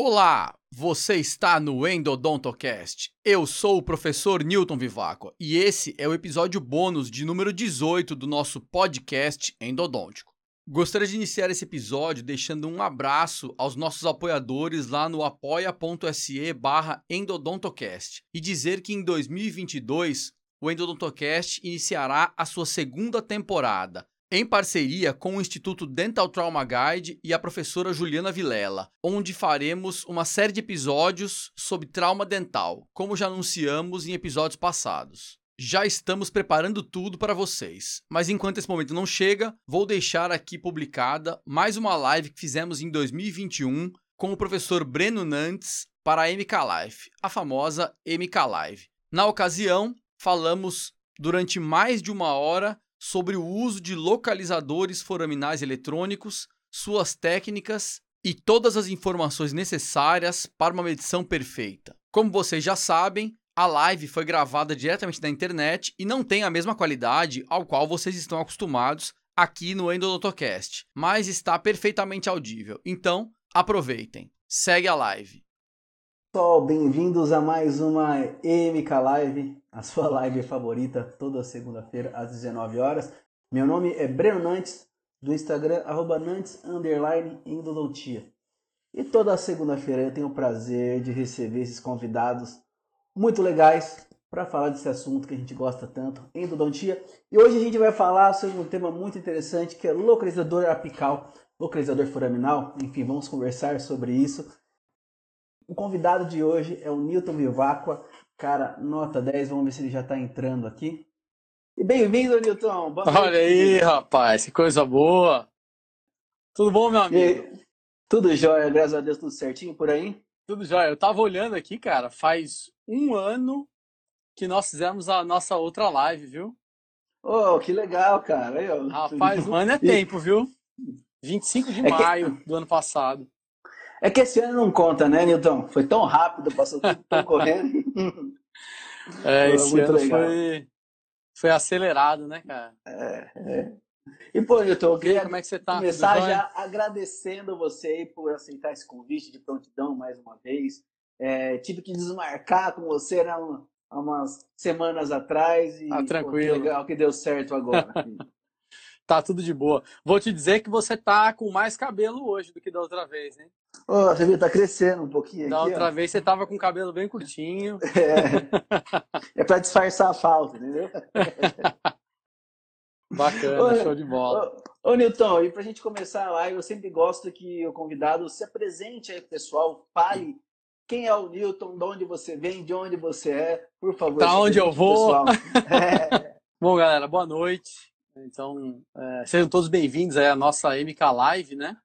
Olá, você está no Endodontocast. Eu sou o professor Newton Viváqua e esse é o episódio bônus de número 18 do nosso podcast Endodôntico. Gostaria de iniciar esse episódio deixando um abraço aos nossos apoiadores lá no apoia.se barra endodontocast e dizer que em 2022 o Endodontocast iniciará a sua segunda temporada, em parceria com o Instituto Dental Trauma Guide e a professora Juliana Vilela, onde faremos uma série de episódios sobre trauma dental, como já anunciamos em episódios passados. Já estamos preparando tudo para vocês, mas enquanto esse momento não chega, vou deixar aqui publicada mais uma live que fizemos em 2021 com o professor Breno Nantes para a MK Live, a famosa MK Live. Na ocasião, falamos durante mais de uma hora sobre o uso de localizadores foraminais eletrônicos, suas técnicas e todas as informações necessárias para uma medição perfeita. Como vocês já sabem, a live foi gravada diretamente da internet e não tem a mesma qualidade ao qual vocês estão acostumados aqui no Endodontocast, mas está perfeitamente audível. Então, aproveitem. Segue a live. Pessoal, bem-vindos a mais uma MK Live, a sua live favorita, toda segunda-feira às 19 horas. Meu nome é Breno Nantes, do Instagram, arroba Nantes, endodontia. E toda segunda-feira eu tenho o prazer de receber esses convidados muito legais para falar desse assunto que a gente gosta tanto, endodontia. E hoje a gente vai falar sobre um tema muito interessante que é localizador apical, localizador foraminal. Enfim, vamos conversar sobre isso. O convidado de hoje é o Newton Viváqua, cara, nota 10, vamos ver se ele já está entrando aqui. E bem-vindo, Newton. Boa Olha aí, rapaz, que coisa boa. Tudo bom, meu amigo? E, tudo jóia, graças a Deus, tudo certinho por aí? Tudo jóia. Eu tava olhando aqui, cara, faz um ano que nós fizemos a nossa outra live, viu? Oh, que legal, cara. Eu... Rapaz, um ano é tempo, viu? 25 de é maio que... do ano passado. É que esse ano não conta, né, Nilton? Foi tão rápido, passou tudo tão correndo. É, esse ano foi, foi acelerado, né, cara? É, é. E, pô, Nilton, eu queria como é que você tá? começar já agradecendo você aí por aceitar esse convite de prontidão mais uma vez. É, tive que desmarcar com você né, há umas semanas atrás e ah, tranquilo. Pô, que legal que deu certo agora. tá tudo de boa. Vou te dizer que você tá com mais cabelo hoje do que da outra vez, hein? Oh, você viu, tá crescendo um pouquinho. Da aqui, outra ó. vez você tava com o cabelo bem curtinho. É, é para disfarçar a falta, entendeu? Bacana, ô, show de bola. Ô, ô Nilton, e pra gente começar a live, eu sempre gosto que o convidado se apresente aí pro pessoal, fale quem é o Newton, de onde você vem, de onde você é, por favor. Pra onde eu vou. É. Bom, galera, boa noite. Então, é, sejam todos bem-vindos à nossa MK Live, né?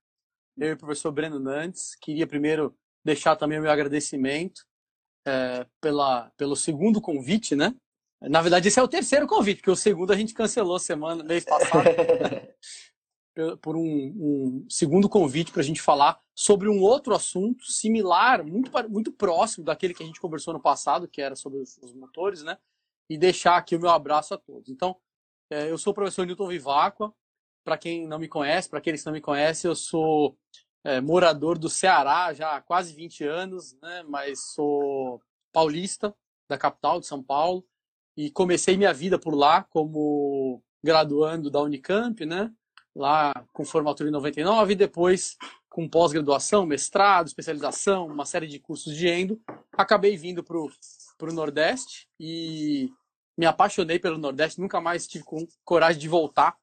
Eu e o professor Breno Nantes. Queria primeiro deixar também o meu agradecimento é, pela, pelo segundo convite, né? Na verdade, esse é o terceiro convite, porque o segundo a gente cancelou semana, mês passado, por um, um, segundo convite para a gente falar sobre um outro assunto similar, muito, muito próximo daquele que a gente conversou no passado, que era sobre os, os motores, né? E deixar aqui o meu abraço a todos. Então, é, eu sou o professor Newton Viváqua. Para quem não me conhece, para aqueles que não me conhecem, eu sou é, morador do Ceará já há quase 20 anos, né? mas sou paulista, da capital de São Paulo, e comecei minha vida por lá como graduando da Unicamp, né? lá com formatura em 99, e depois com pós-graduação, mestrado, especialização, uma série de cursos de endo, acabei vindo para o Nordeste e me apaixonei pelo Nordeste, nunca mais tive coragem de voltar,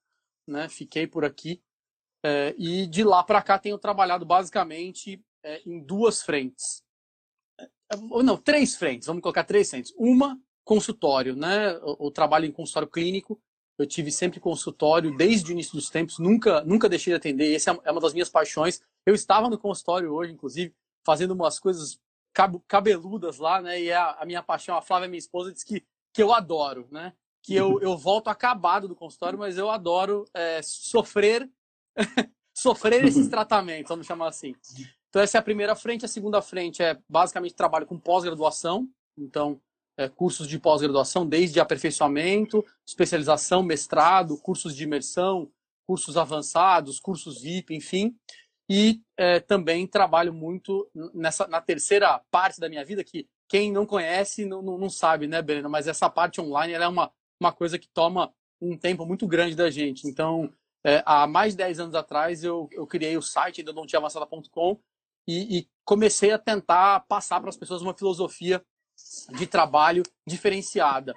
né? Fiquei por aqui é, e de lá para cá tenho trabalhado basicamente é, em duas frentes, é, ou não, três frentes. Vamos colocar três frentes. Uma consultório, né? O, o trabalho em consultório clínico. Eu tive sempre consultório desde o início dos tempos, nunca nunca deixei de atender. Essa é uma das minhas paixões. Eu estava no consultório hoje, inclusive, fazendo umas coisas cabeludas lá, né? E a, a minha paixão, a Flávia, minha esposa, disse que que eu adoro, né? Que eu, eu volto acabado do consultório, mas eu adoro é, sofrer sofrer esses tratamentos, vamos chamar assim. Então essa é a primeira frente. A segunda frente é basicamente trabalho com pós-graduação. Então é, cursos de pós-graduação, desde aperfeiçoamento, especialização, mestrado, cursos de imersão, cursos avançados, cursos VIP, enfim. E é, também trabalho muito nessa na terceira parte da minha vida, que quem não conhece não, não, não sabe, né, Breno? Mas essa parte online é uma, uma coisa que toma um tempo muito grande da gente. Então, é, há mais de 10 anos atrás, eu, eu criei o site ainda não tinha avançada.com e, e comecei a tentar passar para as pessoas uma filosofia de trabalho diferenciada.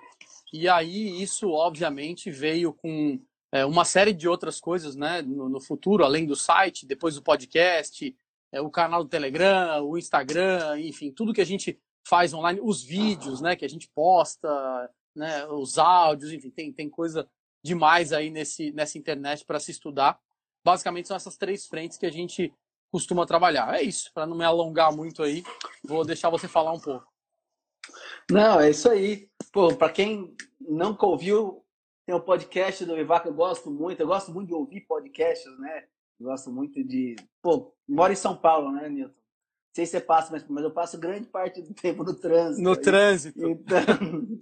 E aí isso, obviamente, veio com é, uma série de outras coisas né, no, no, futuro, além do site, depois do podcast, é, o canal do Telegram, o Instagram, enfim, tudo que a gente faz online, os vídeos né, que a gente posta, né, os áudios, enfim, tem, tem coisa demais aí nesse, nessa internet para se estudar. Basicamente são essas três frentes que a gente costuma trabalhar. É isso, para não me alongar muito aí, vou deixar você falar um pouco. Não, é isso aí. Pô, para quem nunca ouviu, tem o um podcast do Vivaco, eu gosto muito, eu gosto muito de ouvir podcasts, né? Eu gosto muito de. Pô, moro em São Paulo, né, Nilton? Não sei se você passa, mas, mas eu passo grande parte do tempo no trânsito. No aí. trânsito. Então,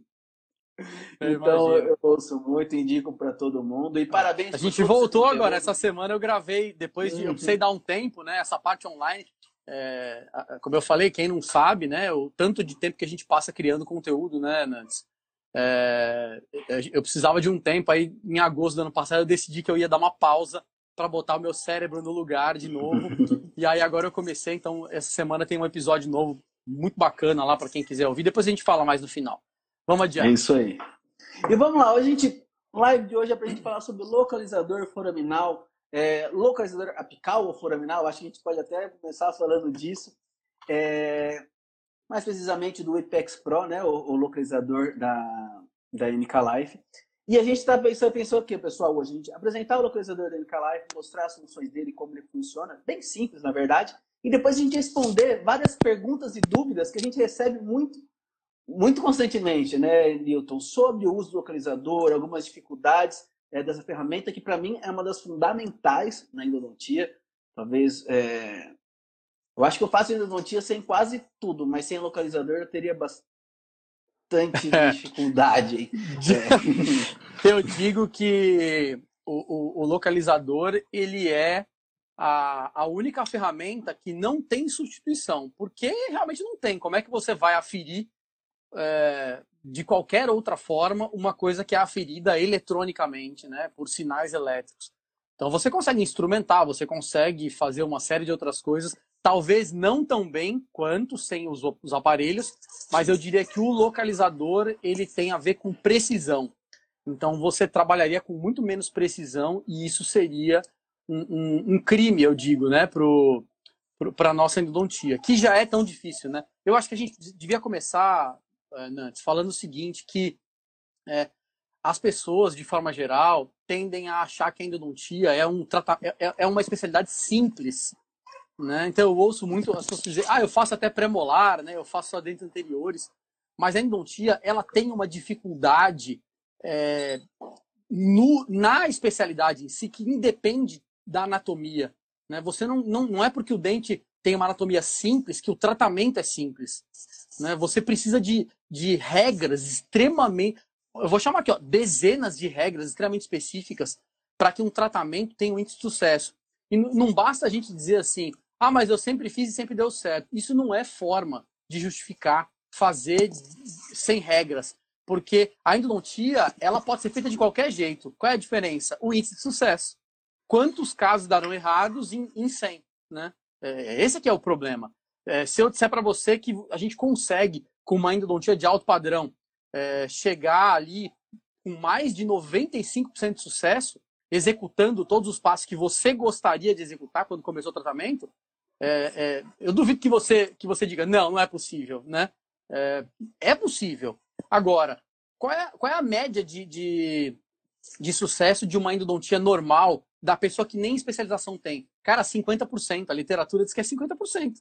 eu então eu ouço muito, indico para todo mundo. E parabéns. A gente voltou agora. Essa semana eu gravei, depois de. Uhum. Eu precisei dar um tempo, né? Essa parte online. É, como eu falei, quem não sabe, né? O tanto de tempo que a gente passa criando conteúdo, né, Nantes? É, eu precisava de um tempo aí em agosto do ano passado eu decidi que eu ia dar uma pausa para botar o meu cérebro no lugar de novo e aí agora eu comecei então essa semana tem um episódio novo muito bacana lá para quem quiser ouvir depois a gente fala mais no final vamos adiante. é isso aí. E vamos lá hoje a gente live de hoje é para a gente falar sobre localizador foraminal. É, localizador apical ou foraminal acho que a gente pode até começar falando disso. É, mais precisamente do Apex Pro, né, o, o localizador da, da MK Life. E a gente está pensando, pensou o que, pessoal, hoje? A gente apresentar o localizador da MK Life, mostrar as funções dele, como ele funciona, bem simples, na verdade, e depois a gente responder várias perguntas e dúvidas que a gente recebe muito, muito constantemente, né, Newton, sobre o uso do localizador, algumas dificuldades é, dessa ferramenta, que para mim é uma das fundamentais na endodontia, talvez é, eu acho que eu faço endodontia sem quase tudo, mas sem localizador eu teria bastante dificuldade. É. eu digo que o, o, o, localizador ele é a, a única ferramenta que não tem substituição, porque realmente não tem. Como é que você vai aferir é, de qualquer outra forma uma coisa que é aferida eletronicamente, né, por sinais elétricos? Então você consegue instrumentar, você consegue fazer uma série de outras coisas talvez não tão bem quanto sem os, os, aparelhos, mas eu diria que o localizador ele tem a ver com precisão. Então você trabalharia com muito menos precisão e isso seria um, um, um crime, eu digo, né, para a nossa endodontia, que já é tão difícil, né? Eu acho que a gente devia começar, Nantes, falando o seguinte, que é, as pessoas, de forma geral, tendem a achar que a endodontia é, um é, é, é uma especialidade simples, né? Então eu ouço muito as pessoas dizer, ah, eu faço até pré-molar, né? eu faço só dentes anteriores. Mas a endodontia, ela tem uma dificuldade é, no, na especialidade em si, que independe da anatomia. Né? Você não, não, não é porque o dente tem uma anatomia simples que o tratamento é simples. Né? Você precisa de, de regras extremamente. Eu vou chamar aqui, ó, dezenas de regras extremamente específicas para que um tratamento tenha um índice de sucesso. E não basta a gente dizer assim, ah, mas eu sempre fiz e sempre deu certo. Isso não é forma de justificar fazer sem regras. Porque a endodontia, ela pode ser feita de qualquer jeito. Qual é a diferença? O índice de sucesso. Quantos casos darão errados em, em 100? Né? É, esse aqui é o problema. É, se eu disser para você que a gente consegue, com uma endodontia de alto padrão, é, chegar ali com mais de 95% de sucesso, executando todos os passos que você gostaria de executar quando começou o tratamento, é, é, eu duvido que você, que você diga, não, não é possível, né? É, é possível. Agora, qual é, qual é a média de, de, de sucesso de uma endodontia normal da pessoa que nem especialização tem? Cara, 50%. A literatura diz que é 50%.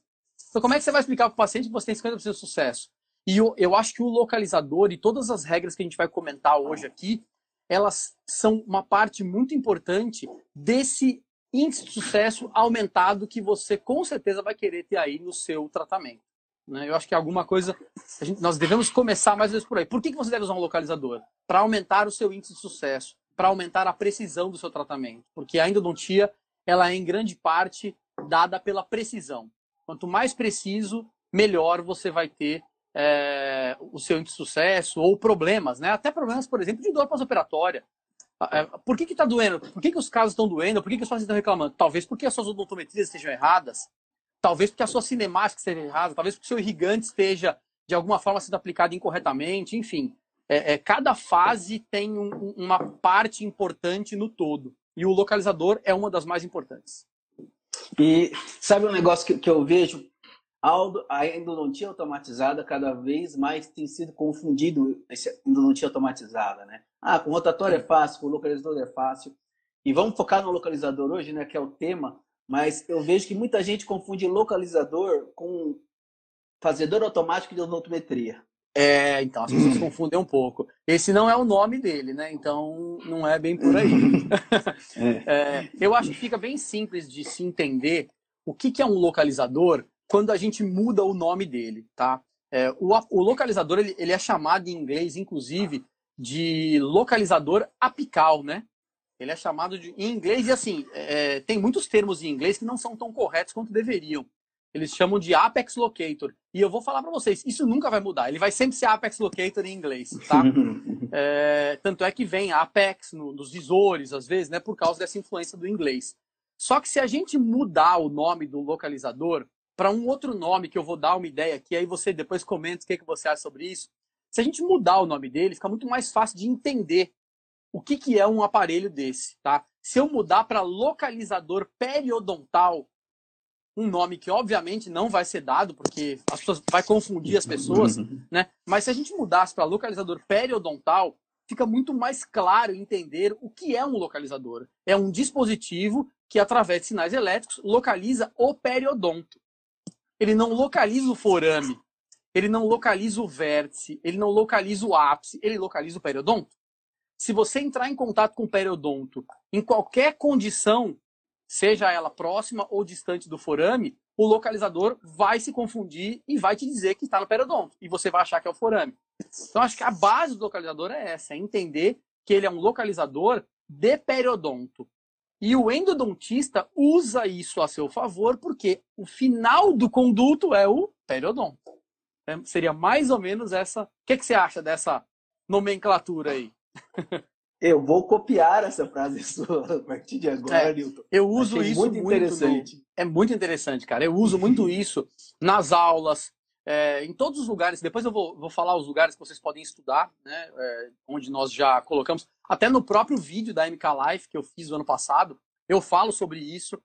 Então, como é que você vai explicar para o paciente que você tem 50% de sucesso? E eu, eu acho que o localizador e todas as regras que a gente vai comentar hoje aqui, elas são uma parte muito importante desse índice de sucesso aumentado que você com certeza vai querer ter aí no seu tratamento. Né? Eu acho que alguma coisa. Gente, nós devemos começar mais ou menos por aí. Por que, que você deve usar um localizador? Para aumentar o seu índice de sucesso, para aumentar a precisão do seu tratamento. Porque a endodontia, ela é em grande parte dada pela precisão. Quanto mais preciso, melhor você vai ter é, o seu sucesso ou problemas, né? Até problemas, por exemplo, de dor pós-operatória. É, por que está doendo? Por que, que os casos estão doendo? Por que, que os pacientes estão reclamando? Talvez porque as suas odontometrias estejam erradas, talvez porque a sua cinemática esteja errada, talvez porque o seu irrigante esteja, de alguma forma, sendo aplicado incorretamente, enfim. É, é, cada fase tem um, uma parte importante no todo. E o localizador é uma das mais importantes. E sabe um negócio que, que eu vejo? A endodontia automatizada cada vez mais tem sido confundido essa endodontia automatizada, né? Ah, com rotatório é fácil, com localizador é fácil. E vamos focar no localizador hoje, né, que é o tema, mas eu vejo que muita gente confunde localizador com fazedor automático de odontometria. É, então as pessoas confundem um pouco. Esse não é o nome dele, né? Então não é bem por aí. é. É, eu acho que fica bem simples de se entender o que, que é um localizador quando a gente muda o nome dele, tá? É, o, o, localizador ele, ele, é chamado em inglês, inclusive, de localizador apical, né? Ele é chamado de em inglês e assim é, tem muitos termos em inglês que não são tão corretos quanto deveriam. Eles chamam de Apex Locator. E eu vou falar para vocês, isso nunca vai mudar. Ele vai sempre ser Apex Locator em inglês, tá? é, tanto é que vem Apex no, nos visores, às vezes, né? Por causa dessa influência do inglês. Só que se a gente mudar o nome do localizador para um outro nome, que eu vou dar uma ideia aqui, aí você depois comenta o que, que você acha sobre isso. Se a gente mudar o nome dele, fica muito mais fácil de entender o que, que é um aparelho desse, tá? Se eu mudar para localizador periodontal, um nome que obviamente não vai ser dado, porque as pessoas vai confundir as pessoas, né? Mas se a gente mudasse para localizador periodontal, fica muito mais claro entender o que é um localizador. É um dispositivo que, através de sinais elétricos, localiza o periodonto. Ele não localiza o forame, ele não localiza o vértice, ele não localiza o ápice, ele localiza o periodonto. Se você entrar em contato com o periodonto em qualquer condição, seja ela próxima ou distante do forame, o localizador vai se confundir e vai te dizer que está no periodonto. E você vai achar que é o forame. Então, acho que a base do localizador é essa: é entender que ele é um localizador de periodonto. E o endodontista usa isso a seu favor porque o final do conduto é o periodonto. É, seria mais ou menos essa. O que, que você acha dessa nomenclatura aí? Eu vou copiar essa frase sua a partir de agora, é, Newton. Eu uso Achei isso muito interessante. no... É muito interessante, cara. Eu uso muito isso nas aulas, é, em todos os lugares. Depois eu vou, vou falar os lugares que vocês podem estudar, né? É, onde nós já colocamos. Até no próprio vídeo da MK Life que eu fiz no ano passado, eu falo sobre isso.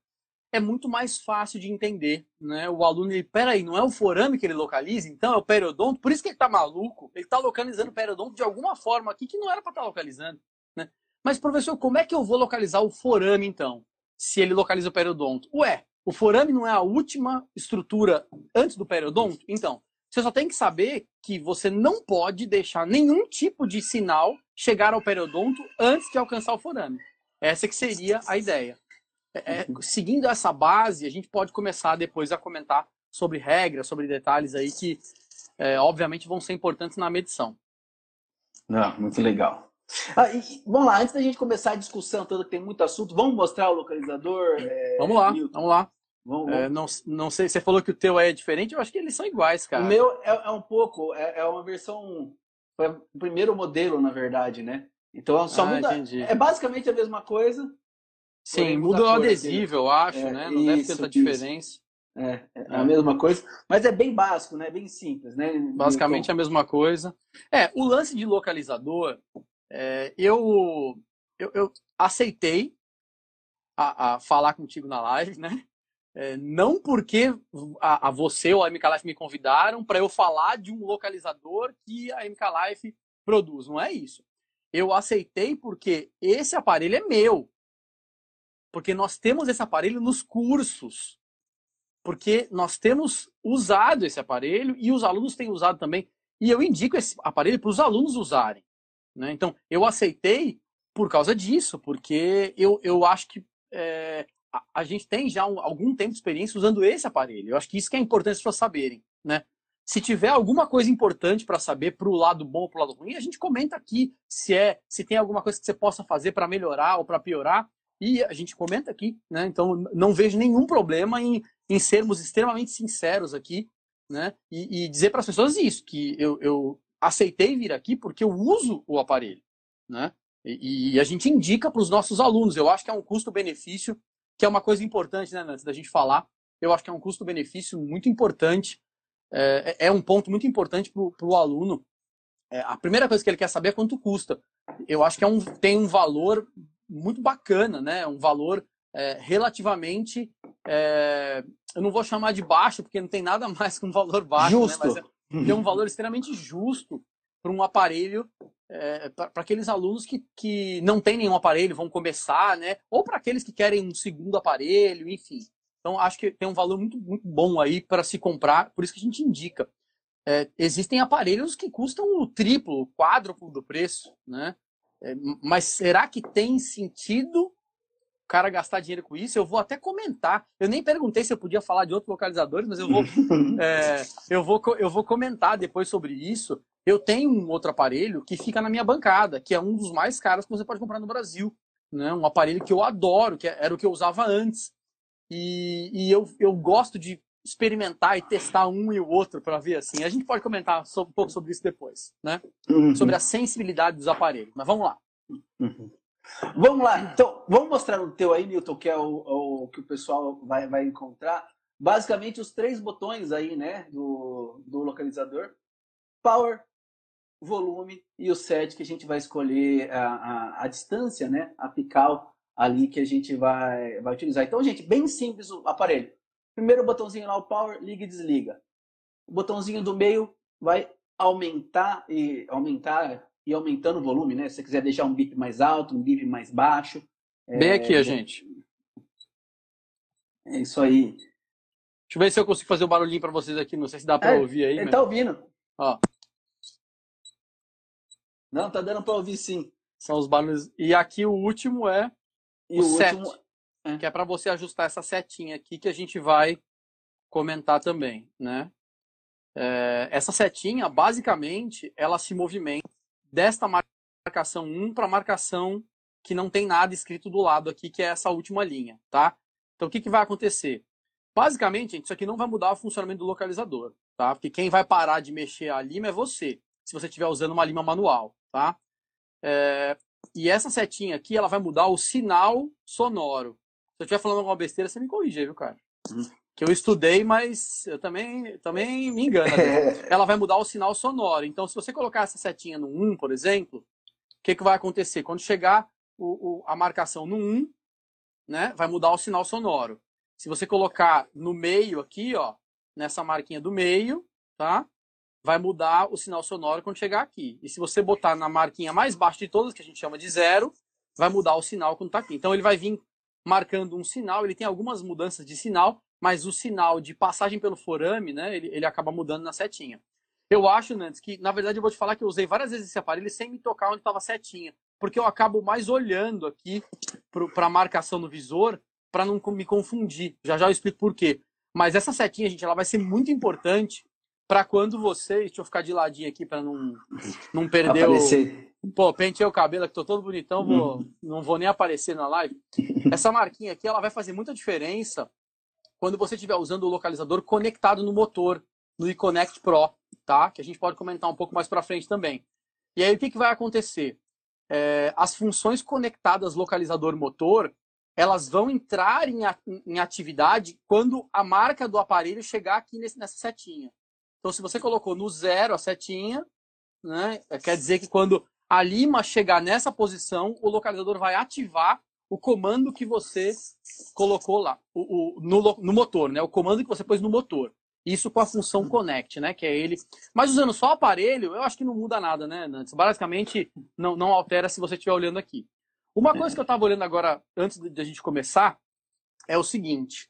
É muito mais fácil de entender, né? O aluno, ele, peraí, não é o forame que ele localiza, então é o periodonto, por isso que ele tá maluco. Ele tá localizando o periodonto de alguma forma aqui que não era para estar tá localizando. Mas, professor, como é que eu vou localizar o forame, então, se ele localiza o periodonto? Ué, o forame não é a última estrutura antes do periodonto? Então, você só tem que saber que você não pode deixar nenhum tipo de sinal chegar ao periodonto antes de alcançar o forame. Essa que seria a ideia. É, é, seguindo essa base, a gente pode começar depois a comentar sobre regras, sobre detalhes aí que, é, obviamente, vão ser importantes na medição. Não, muito legal. Ah, e, vamos lá, antes da gente começar a discussão toda, que tem muito assunto, vamos mostrar o localizador? É, vamos lá, Newton. vamos lá. Vamos, vamos. É, não, não sei, você falou que o teu é diferente, eu acho que eles são iguais, cara. O meu é, é um pouco, é, é, uma versão, foi o primeiro modelo, na verdade, né? Então só ah, muda, entendi. é basicamente a mesma coisa. Sim, muda o adesivo, eu acho, é, né? Não isso, deve ter tanta diferença. É, é a mesma coisa, mas é bem básico, né? Bem simples, né? Basicamente então... a mesma coisa. É, o lance de localizador, é, eu, eu, eu, aceitei a, a, falar contigo na live, né? É, não porque a, a, você ou a MK Life me convidaram para eu falar de um localizador que a MK Life produz, não é isso. Eu aceitei porque esse aparelho é meu. Porque nós temos esse aparelho nos cursos. Porque nós temos usado esse aparelho e os alunos têm usado também. E eu indico esse aparelho para os alunos usarem. Né? Então, eu aceitei por causa disso, porque eu, eu acho que é, a, a, gente tem já um, algum tempo de experiência usando esse aparelho. Eu acho que isso que é importante as pessoas saberem. Né? Se tiver alguma coisa importante para saber para o lado bom ou para o lado ruim, a gente comenta aqui se é se tem alguma coisa que você possa fazer para melhorar ou para piorar. e a gente comenta aqui, né? Então não vejo nenhum problema em, em sermos extremamente sinceros aqui, né? E, e dizer para as pessoas isso, que eu, eu aceitei vir aqui porque eu uso o aparelho, né? E, e a gente indica para os nossos alunos. Eu acho que é um custo-benefício, que é uma coisa importante, né, antes da gente falar. Eu acho que é um custo-benefício muito importante. É, é, é um ponto muito importante para o aluno. É, a primeira coisa que ele quer saber é quanto custa. Eu acho que é um, tem um valor muito bacana, né? Um valor é, relativamente, é, eu não vou chamar de baixo, porque não tem nada mais que um valor baixo, justo. Né? Mas é, tem um valor extremamente justo para um aparelho, é, para aqueles alunos que, que não têm nenhum aparelho, vão começar, né? Ou para aqueles que querem um segundo aparelho, enfim. Então, acho que tem um valor muito, muito bom aí para se comprar, por isso que a gente indica. É, existem aparelhos que custam o triplo, o quádruplo do preço, né? É, mas será que tem sentido cara gastar dinheiro com isso? Eu vou até comentar. Eu nem perguntei se eu podia falar de outros localizadores, mas eu vou, é, eu vou, eu vou comentar depois sobre isso. Eu tenho um outro aparelho que fica na minha bancada, que é um dos mais caros que você pode comprar no Brasil. Né? Um aparelho que eu adoro, que era o que eu usava antes. E, e eu, eu gosto de experimentar e testar um e o outro para ver assim. A gente pode comentar um pouco sobre isso depois, né? Uhum. Sobre a sensibilidade dos aparelhos. Mas vamos lá. Uhum. Vamos lá. Então, vamos mostrar o teu aí, Milton, que é o, o, que o pessoal vai, vai encontrar. Basicamente, os três botões aí, né, do, do localizador. Power, volume e o set que a gente vai escolher a, a, a distância, né, apical ali que a gente vai, vai utilizar. Então, gente, bem simples o aparelho. Primeiro botãozinho lá, o power, liga e desliga. O botãozinho do meio vai aumentar e aumentar e aumentando o volume, né? Se você quiser deixar um bip mais alto, um bip mais baixo. Bem é... aqui, a gente. É isso aí. Deixa eu ver se eu consigo fazer o um barulhinho para vocês aqui. Não sei se dá para é, ouvir aí. Ele mas... tá ouvindo. Ó. Não, tá dando para ouvir sim. São os barulhos. E aqui o último é e o, o set. Último é. que é para você ajustar essa setinha aqui que a gente vai comentar também, né? É, essa setinha, basicamente, ela se movimenta desta marcação 1 para a marcação que não tem nada escrito do lado aqui, que é essa última linha, tá? Então, o que, que vai acontecer? Basicamente, gente, isso aqui não vai mudar o funcionamento do localizador, tá? Porque quem vai parar de mexer a lima é você, se você estiver usando uma lima manual, tá? É, e essa setinha aqui, ela vai mudar o sinal sonoro. Se eu estiver falando alguma besteira, você me corrige, viu, cara? Hum. Que eu estudei, mas eu também, também me engano. Né? Ela vai mudar o sinal sonoro. Então, se você colocar essa setinha no 1, por exemplo, o que, que vai acontecer? Quando chegar o, o, a marcação no 1, né, vai mudar o sinal sonoro. Se você colocar no meio aqui, ó, nessa marquinha do meio, tá? Vai mudar o sinal sonoro quando chegar aqui. E se você botar na marquinha mais baixa de todas, que a gente chama de zero, vai mudar o sinal quando tá aqui. Então ele vai vir marcando um sinal, ele tem algumas mudanças de sinal, mas o sinal de passagem pelo forame, né, ele, ele acaba mudando na setinha. Eu acho, Nantes, que na verdade eu vou te falar que eu usei várias vezes esse aparelho sem me tocar onde estava a setinha, porque eu acabo mais olhando aqui para a marcação no visor para não me confundir. Já já eu explico por quê. Mas essa setinha, gente, ela vai ser muito importante para quando vocês. Deixa eu ficar de ladinho aqui para não, não perder Aparecer. o. Pô, pentei o cabelo que tô todo bonitão, vou, uhum. não vou nem aparecer na live. Essa marquinha aqui, ela vai fazer muita diferença quando você estiver usando o localizador conectado no motor, no eConnect Pro, tá? Que a gente pode comentar um pouco mais para frente também. E aí o que, que vai acontecer? É, as funções conectadas localizador-motor, elas vão entrar em, em, atividade quando a marca do aparelho chegar aqui nesse, nessa setinha. Então, se você colocou no zero a setinha, né, quer dizer que quando a lima chegar nessa posição, o localizador vai ativar o comando que você colocou lá, o, o no, no, motor, né? O comando que você pôs no motor. Isso com a função Connect, né? Que é ele. Mas usando só o aparelho, eu acho que não muda nada, né, Nantes? Basicamente, não, não altera se você estiver olhando aqui. Uma coisa que eu estava olhando agora, antes de a gente começar, é o seguinte.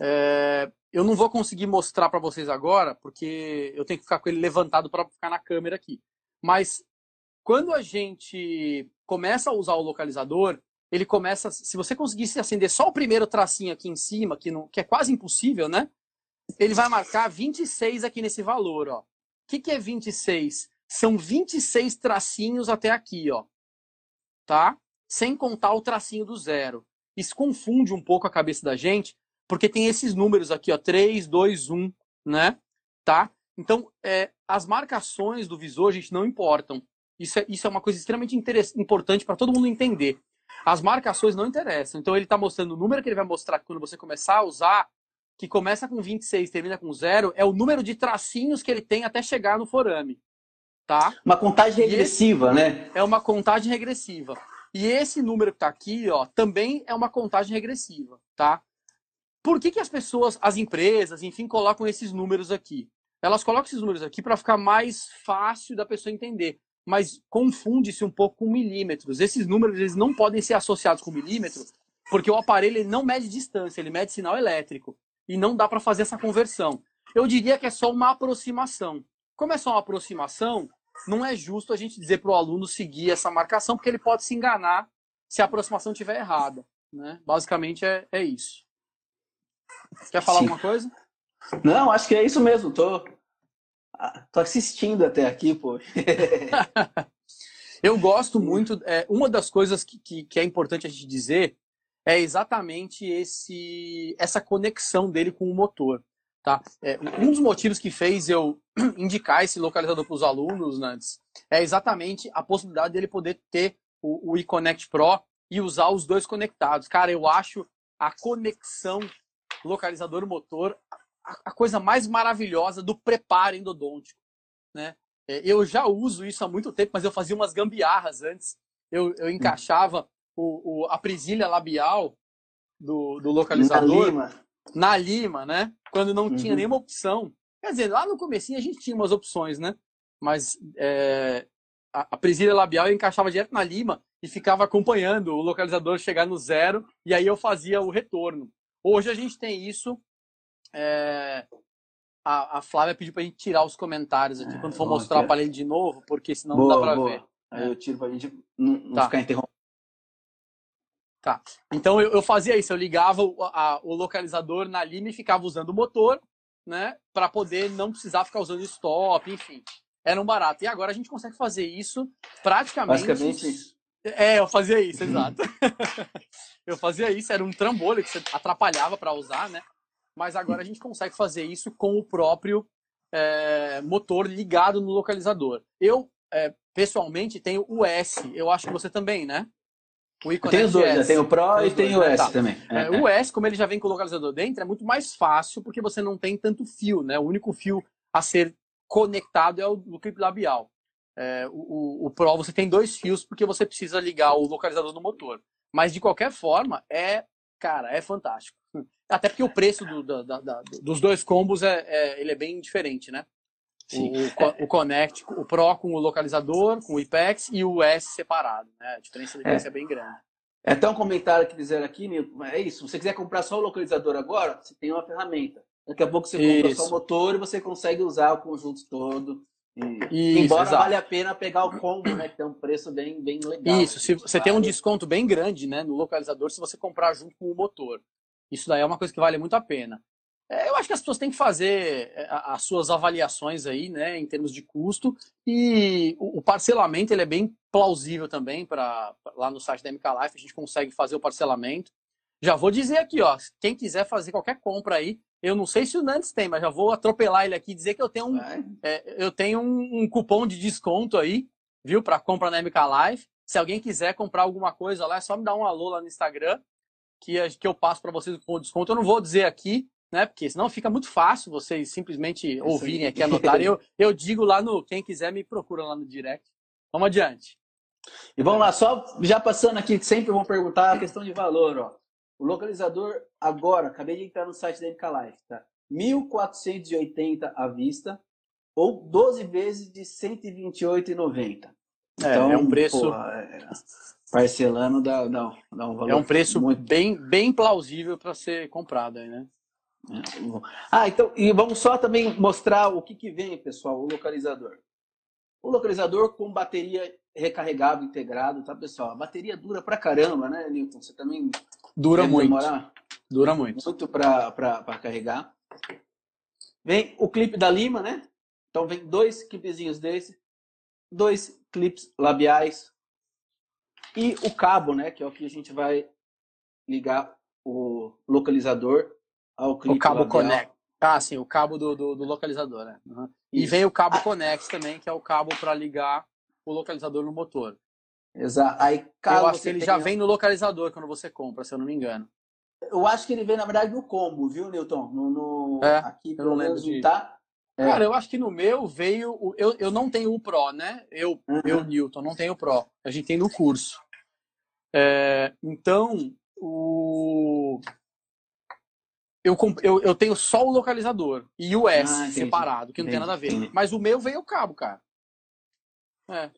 É, eu não vou conseguir mostrar para vocês agora, porque eu tenho que ficar com ele levantado para ficar na câmera aqui. Mas quando a gente começa a usar o localizador, ele começa. Se você conseguisse acender só o primeiro tracinho aqui em cima, que, não, que é quase impossível, né? Ele vai marcar 26 aqui nesse valor, ó. O que, que é 26? São 26 tracinhos até aqui, ó. Tá? Sem contar o tracinho do zero. isso confunde um pouco a cabeça da gente, porque tem esses números aqui, ó, 3, 2, 1, né? Tá? Então, é, as marcações do visor, gente, não importam. Isso é, isso é uma coisa extremamente importante para todo mundo entender. As marcações não interessam. Então, ele está mostrando o número que ele vai mostrar quando você começar a usar, que começa com 26 termina com 0, é o número de tracinhos que ele tem até chegar no forame. Tá? Uma contagem regressiva, né? É uma contagem regressiva. E esse número que está aqui, ó, também é uma contagem regressiva, tá? Por que, que as pessoas, as empresas, enfim, colocam esses números aqui? Elas colocam esses números aqui para ficar mais fácil da pessoa entender, mas confunde-se um pouco com milímetros. Esses números eles não podem ser associados com milímetro, porque o aparelho ele não mede distância, ele mede sinal elétrico e não dá para fazer essa conversão. Eu diria que é só uma aproximação. Como é só uma aproximação, não é justo a gente dizer para o aluno seguir essa marcação, porque ele pode se enganar se a aproximação estiver errada. Né? Basicamente é, é isso. Quer falar Sim. alguma coisa? Não, acho que é isso mesmo. Tô, ah, tô assistindo até aqui, pô. Eu gosto muito. É, uma das coisas que, que, que, é importante a gente dizer é exatamente esse, essa conexão dele com o motor. Tá? É, um dos motivos que fez eu indicar esse localizador para os alunos, Nantes, é exatamente a possibilidade dele poder ter o, o eConnect Pro e usar os dois conectados. Cara, eu acho a conexão localizador-motor a, coisa mais maravilhosa do preparo endodôntico. Né? É, eu já uso isso há muito tempo, mas eu fazia umas gambiarras antes. Eu, eu encaixava o, o, a presilha labial do, do localizador na lima, né? Quando não uhum. tinha nenhuma opção. Quer dizer, lá no comecinho a gente tinha umas opções, né? Mas é, a, a presilha labial eu encaixava direto na lima e ficava acompanhando o localizador chegar no zero e aí eu fazia o retorno. Hoje a gente tem isso. É, a, a Flávia pediu para a gente tirar os comentários aqui é, quando for mostrar o aparelho de novo, porque senão boa, não dá para ver. Aí eu tiro para a gente não, não tá. ficar interrompendo. Tá. Então eu, eu, fazia isso, eu ligava o, a, o localizador na linha e ficava usando o motor, né? Para poder não precisar ficar usando stop, enfim. Era um barato. E agora a gente consegue fazer isso praticamente. Basicamente isso. É, eu fazia isso, exato. eu fazia isso, era um trambolho que você atrapalhava para usar, né? Mas agora a gente consegue fazer isso com o próprio é, motor ligado no localizador. Eu, é, pessoalmente, tenho o S. Eu acho que você também, né? O tem os dois, né? tem o Pro tem e tem dois, o né? S tá. também. É, é, o S, como ele já vem com o localizador dentro, é muito mais fácil porque você não tem tanto fio, né? O único fio a ser conectado é o, o clipe labial. É, o, o, Pro você tem dois fios porque você precisa ligar o localizador no motor. Mas de qualquer forma, é, cara, é fantástico. Até porque o preço do, da, da, dos dois combos é, é, ele é bem diferente, né? O, o, Connect, o Pro com o localizador, com o IPEX e o S separado. Né? A diferença de preço é. é bem grande. É até um comentário que fizeram aqui, Nilton. É isso. Se você quiser comprar só o localizador agora, você tem uma ferramenta. Daqui a pouco você compra isso. só o motor e você consegue usar o conjunto todo. Isso, embora exato. vale a pena pegar o combo, né? Que tem um preço bem, bem legal. Isso, se você tem um desconto bem grande né, no localizador se você comprar junto com o motor. Isso daí é uma coisa que vale muito a pena. É, eu acho que as pessoas têm que fazer é, as suas avaliações aí, né, em termos de custo. E o parcelamento ele é bem plausível também para lá no site da MK Life a gente consegue fazer o parcelamento. Já vou dizer aqui, ó, quem quiser fazer qualquer compra aí, eu não sei se o Nantes tem, mas já vou atropelar ele aqui e dizer que eu tenho um, é, eu tenho um, um, cupom de desconto aí, viu, para compra na MK Live. Se alguém quiser comprar alguma coisa lá, é só me dar um alô lá no Instagram, que, que eu passo para vocês com desconto. Eu não vou dizer aqui, né, porque senão fica muito fácil vocês simplesmente ouvirem aqui, anotarem. Eu, eu digo lá no, quem quiser me procura lá no direct. Vamos adiante. E vamos lá, só já passando aqui, sempre vão perguntar a questão de valor, ó. O localizador agora, acabei de entrar no site da MK Life, tá? 1.480 à vista ou 12 vezes de 128,90. É, então, é um preço. É, parcelando dá, dá, dá um valor. É um preço muito... bem, bem plausível para ser comprado aí, né? É, ah, então, e vamos só também mostrar o que, que vem, pessoal, o localizador. O localizador com bateria recarregável integrado, tá, pessoal? A bateria dura pra caramba, né, Newton? Você também Dura muito. Demorar Dura muito. Muito para carregar. Vem o clipe da Lima, né? Então vem dois clipezinhos desse, dois clips labiais e o cabo, né? Que é o que a gente vai ligar o localizador ao clipe O cabo labial. Connect. Ah, sim, o cabo do, do, do localizador, né? Uhum. E vem o cabo Connect também, que é o cabo para ligar o localizador no motor. Exato. Aí, eu acho que ele já vem no localizador quando você compra, se eu não me engano. Eu acho que ele vem, na verdade, no combo, viu, Newton? No, no- É, Aqui, pelo menos, não tá. É. Cara, eu acho que no meu veio. o- Eu, eu não tenho o Pro, né? Eu, Uhum. eu, Newton, não tenho o Pro. A gente tem no curso. É, então, o. Eu, eu, eu tenho só o localizador e o S Ah, separado, que não tem Entendi, nada a ver. entendi. Mas o meu veio o cabo, cara. É.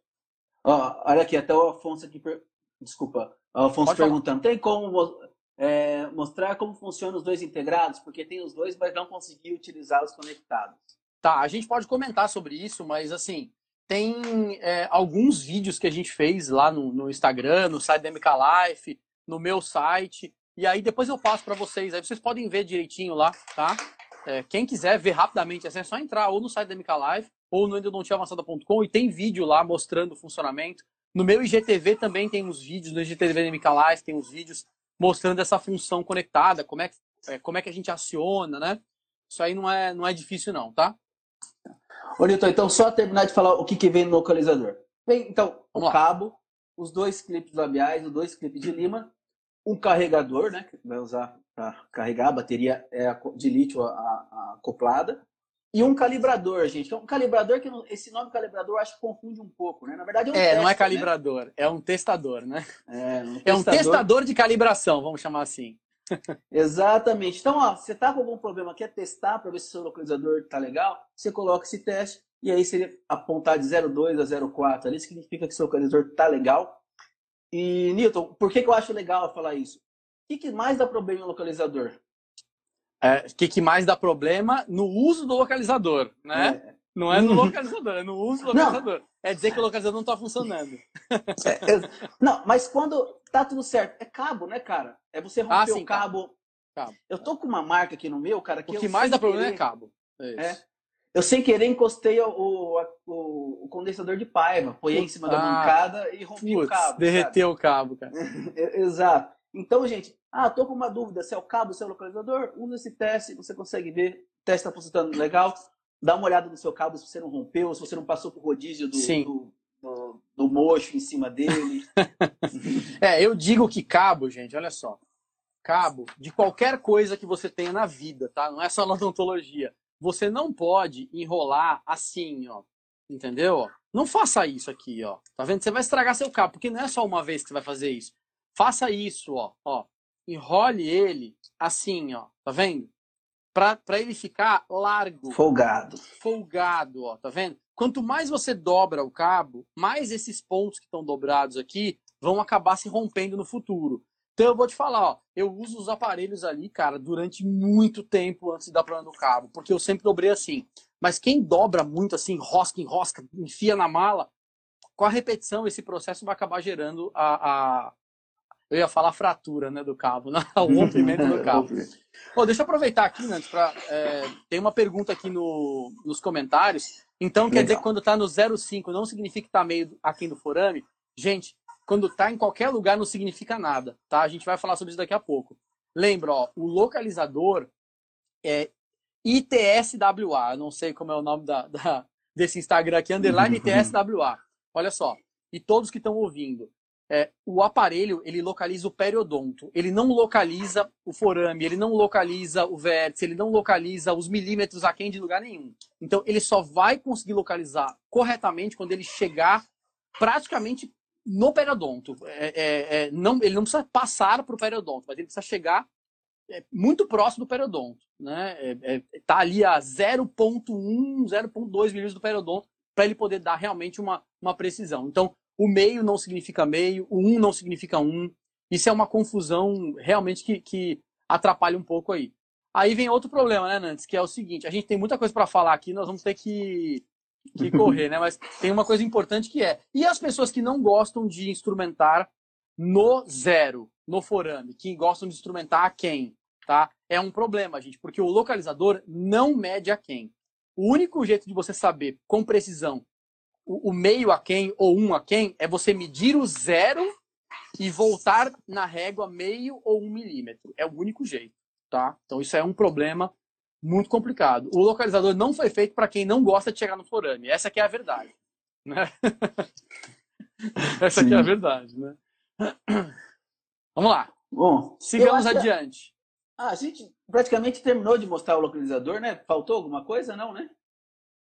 Ó, olha aqui, até o Afonso aqui. per- Desculpa. O Afonso Pode falar. perguntando: tem como mo- é, mostrar como funcionam os dois integrados? Porque tem os dois, mas não consegui utilizá-los conectados. Tá, a gente pode comentar sobre isso, mas assim, tem é, alguns vídeos que a gente fez lá no, no Instagram, no site da MK Life, no meu site, e aí depois eu passo para vocês, aí vocês podem ver direitinho lá, tá? É, quem quiser ver rapidamente, assim, é só entrar ou no site da MK Life ou no ainda não tinha avançada.com e tem vídeo lá mostrando o funcionamento. No meu IGTV também tem uns vídeos, no IGTV da MK Life tem uns vídeos mostrando essa função conectada, como é, é, como é que a gente aciona, né? Isso aí não é, não é difícil não, tá? Ô, Newton, então só terminar de falar o que, que vem no localizador. Bem, então, o lá. cabo, os dois clipes labiais, os dois clipes de lima, um carregador, né, que vai usar para carregar, a bateria é de lítio a, a- acoplada, e um calibrador, gente. Então, um calibrador que esse nome calibrador eu acho que confunde um pouco, né? Na verdade é um É, não é tester, calibrador, é um testador, né? né? É, um É um testador de calibração, vamos chamar assim. Exatamente. Então, ó, você tá com algum problema, quer testar para ver se o seu localizador tá legal, você coloca esse teste e aí se ele apontar de 0,2 a 0,4 ali, significa que seu localizador tá legal. E, Newton, por que, que eu acho legal falar isso? O que, que mais dá problema no localizador? É, O que, que mais dá problema? No uso do localizador, né? É, Não é no Uhum. localizador, é no uso do Não. localizador. É dizer que o localizador não está funcionando. é, é, não, mas quando tá tudo certo, é cabo, né, cara? É você romper Ah, sim, o cabo. Cabo. Eu tô com uma marca aqui no meu, cara, que O que mais dá problema é cabo. É isso. É. Eu sem querer encostei o, o, o- o condensador de paiva, apoiei em cima da Ah, bancada e rompi o Putz, cabo. sabe? derreteu o cabo, cara. É, Exato. Então, gente, ah, tô com uma dúvida se é o cabo, se é o localizador, usa esse teste, você consegue ver, o teste está funcionando legal, dá uma olhada no seu cabo se você não rompeu, se você não passou por rodízio do, do, do, do mocho em cima dele. É, eu digo que cabo, gente, olha só. Cabo de qualquer coisa que você tenha na vida, tá? Não é só na odontologia. Você não pode enrolar assim, ó. Entendeu? Não faça isso aqui, ó. Tá vendo? Você vai estragar seu cabo, porque não é só uma vez que você vai fazer isso. Faça isso, ó. ó. Enrole ele assim, ó. Tá vendo? Pra ele ficar largo Folgado. folgado, ó, tá vendo? Quanto mais você dobra o cabo, mais esses pontos que estão dobrados aqui vão acabar se rompendo no futuro. Então eu vou te falar, ó, eu uso os aparelhos ali, cara, durante muito tempo antes de dar problema no cabo, porque eu sempre dobrei assim. Mas quem dobra muito assim, enrosca, enrosca, enfia na mala, com a repetição esse processo vai acabar gerando a, a- eu ia falar fratura, né, do cabo, não, o rompimento do cabo. Ô, deixa eu aproveitar aqui, Nantes, pra, é, tem uma pergunta aqui no, nos comentários. Então, quer Legal. dizer que quando tá no 05 não significa que tá meio aquém do forame? Gente, quando tá em qualquer lugar não significa nada, tá? A gente vai falar sobre isso daqui a pouco. Lembra, ó, o localizador é ITSWA, eu não sei como é o nome da, da- desse Instagram aqui, underline ITSWA. Olha só, e todos que estão ouvindo, é, o aparelho ele localiza o periodonto, ele não localiza o forame, ele não localiza o vértice, ele não localiza os milímetros aquém de lugar nenhum. Então ele só vai conseguir localizar corretamente quando ele chegar praticamente no periodonto. É, é, é, não, ele não precisa passar para o periodonto, mas ele precisa chegar é, muito próximo do periodonto. Né? É, é, ali a 0,1, 0,2 milímetros do periodonto para ele poder dar realmente uma, uma precisão. Então, o meio não significa meio, o um não significa um. Isso é uma confusão realmente que, que atrapalha um pouco aí. Aí vem outro problema, né, Nantes? Que é o seguinte: a gente tem muita coisa para falar aqui, nós vamos ter que, que correr, né? Mas tem uma coisa importante que é: e as pessoas que não gostam de instrumentar no zero, no forame, que gostam de instrumentar a quem, tá? É um problema, gente, porque o localizador não mede a quem. O único jeito de você saber com precisão o, o meio a quem ou um a quem é você medir o zero e voltar na régua meio ou um milímetro. É o único jeito, tá? Então isso é um problema muito complicado. O localizador não foi feito para quem não gosta de chegar no forame. Essa aqui é a verdade. Né? Essa aqui é a verdade, né? Vamos lá. Bom, sigamos adiante. Que... Ah, a gente praticamente terminou de mostrar o localizador, né? Faltou alguma coisa, não, né?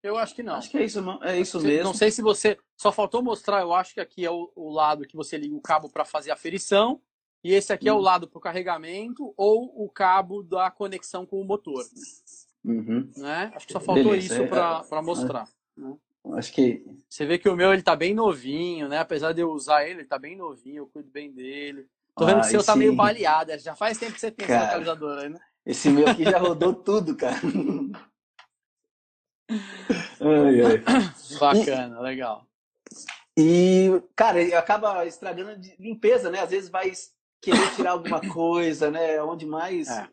Eu acho que não. Acho que é isso, é isso mesmo. Não sei se você. Só faltou mostrar, eu acho que aqui é o, o lado que você liga o cabo para fazer a aferição. E esse aqui hum. é o uhum. lado para o carregamento ou o cabo da conexão com o motor. Uhum. Né? Acho que só faltou Beleza, isso é, para é, mostrar. É? Acho que. Você vê que o meu ele tá bem novinho, né? Apesar de eu usar ele, ele tá bem novinho, eu cuido bem dele. Tô vendo que o seu sim. tá meio baleado. Já faz tempo que você tem cara, esse localizador aí, né? Esse meu aqui já rodou tudo, cara. ai, ai. Bacana, e, legal. E, cara, ele acaba estragando de limpeza, né? Às vezes vai querer tirar alguma coisa, né? Onde mais. É.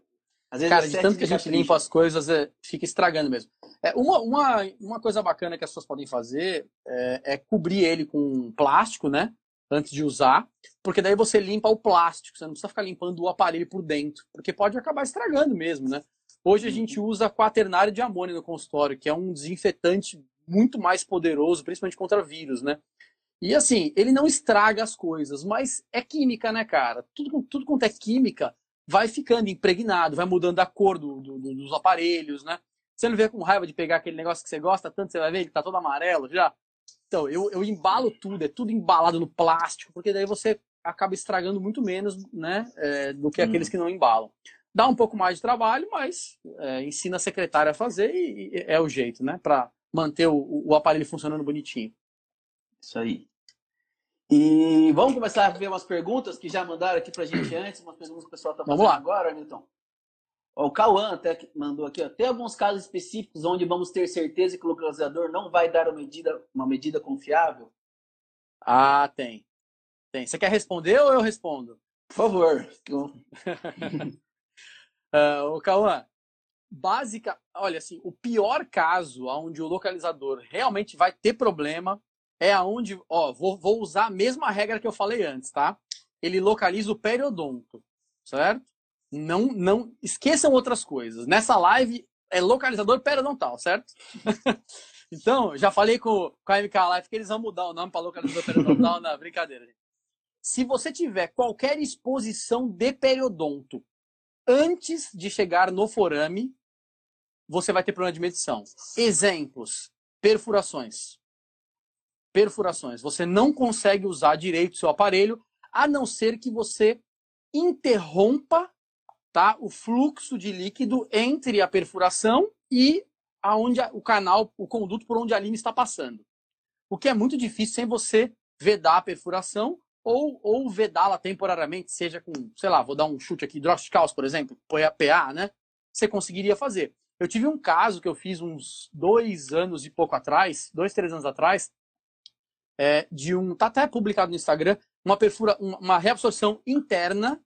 Às vezes cara, de tanto que a gente limpa as coisas, é, fica estragando mesmo. É, uma, uma, uma coisa bacana que as pessoas podem fazer é, é cobrir ele com plástico, né? Antes de usar, porque daí você limpa o plástico, você não precisa ficar limpando o aparelho por dentro, porque pode acabar estragando mesmo, né? Hoje a gente usa quaternário de amônia no consultório, que é um desinfetante muito mais poderoso, principalmente contra vírus, né? E assim, ele não estraga as coisas, mas é química, né, cara? Tudo, tudo quanto é química vai ficando impregnado, vai mudando a cor do, do, dos aparelhos, né? Você não vê com raiva de pegar aquele negócio que você gosta tanto, você vai ver, ele tá todo amarelo já. Então, eu, eu embalo tudo, é tudo embalado no plástico, porque daí você acaba estragando muito menos, né, é, do que hum. aqueles que não embalam. Dá um pouco mais de trabalho, mas é, ensina a secretária a fazer e, e é o jeito, né? Para manter o, o aparelho funcionando bonitinho. Isso aí. E vamos começar a ver umas perguntas que já mandaram aqui pra gente antes, umas perguntas que o pessoal tá fazendo vamos lá. agora, Newton. O Cauã até mandou aqui, ó. Tem alguns casos específicos onde vamos ter certeza que o localizador não vai dar uma medida, uma medida confiável? Ah, tem. Tem. Você quer responder ou eu respondo? Por favor. Uh, o Cauã, básica, olha assim, o pior caso onde o localizador realmente vai ter problema é aonde, ó, vou, vou usar a mesma regra que eu falei antes, tá? Ele localiza o periodonto, certo? Não, não esqueçam outras coisas. Nessa live é localizador periodontal, certo? então, já falei com, com a MK Live que eles vão mudar o nome para localizador periodontal na brincadeira. Se você tiver qualquer exposição de periodonto antes de chegar no forame, você vai ter problema de medição. Exemplos: perfurações. Perfurações. Você não consegue usar direito o seu aparelho, a não ser que você interrompa tá, o fluxo de líquido entre a perfuração e aonde o canal, o conduto por onde a linha está passando. O que é muito difícil sem você vedar a perfuração ou, ou vedá-la temporariamente, seja com, sei lá, vou dar um chute aqui, Droschkaus, por exemplo, PA, né? Você conseguiria fazer. Eu tive um caso que eu fiz uns dois anos e pouco atrás, dois, três anos atrás, é, de um, tá até publicado no Instagram, uma perfura, uma reabsorção interna,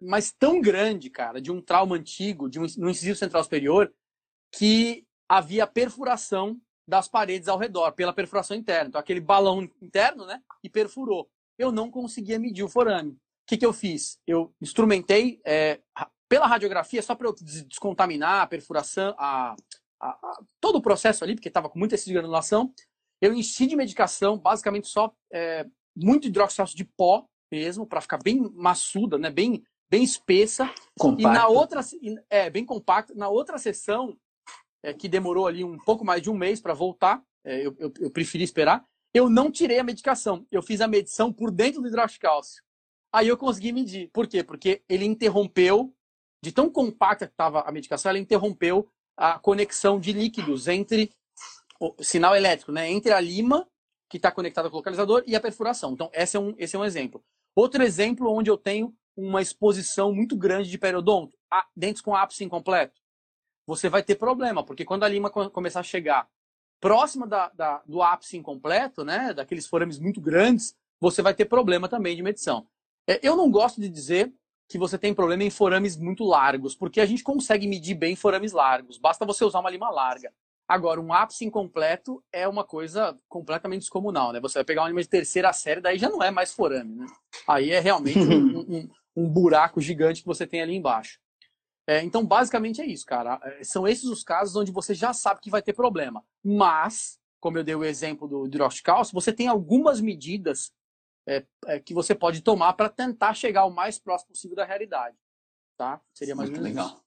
mas tão grande, cara, de um trauma antigo, de um, um incisivo central superior, que havia perfuração das paredes ao redor, pela perfuração interna. Então, aquele balão interno, né, e perfurou eu não conseguia medir o forame. O que, que eu fiz? Eu instrumentei é, pela radiografia, só para eu descontaminar a perfuração, a, a, a, todo o processo ali, porque estava com muita granulação. Eu enchi de medicação, basicamente só é, muito hidroxácido de pó mesmo, para ficar bem maçuda, né? bem, bem espessa. Compacto. E na outra, é, bem compacto. Na outra sessão, é, que demorou ali um pouco mais de um mês para voltar, é, eu, eu, eu preferi esperar, eu não tirei a medicação. Eu fiz a medição por dentro do de cálcio. Aí eu consegui medir. Por quê? Porque ele interrompeu, de tão compacta que estava a medicação, ela interrompeu a conexão de líquidos entre o sinal elétrico, né? Entre a lima, que está conectada com o localizador, e a perfuração. Então, esse é, um, esse é um exemplo. Outro exemplo onde eu tenho uma exposição muito grande de periodonto, dentes com ápice incompleto. Você vai ter problema, porque quando a lima começar a chegar próxima da, da, do ápice incompleto, né, daqueles forames muito grandes, você vai ter problema também de medição. É, eu não gosto de dizer que você tem problema em forames muito largos, porque a gente consegue medir bem forames largos, basta você usar uma lima larga. Agora, um ápice incompleto é uma coisa completamente descomunal, né? Você vai pegar uma lima de terceira série, daí já não é mais forame, né? Aí é realmente um, um, um buraco gigante que você tem ali embaixo. É, então, basicamente é isso, cara. É, são esses os casos onde você já sabe que vai ter problema. Mas, como eu dei o exemplo do Droschkaus, você tem algumas medidas é, é, que você pode tomar para tentar chegar o mais próximo possível da realidade. Tá? Seria mais Muito legal. Isso.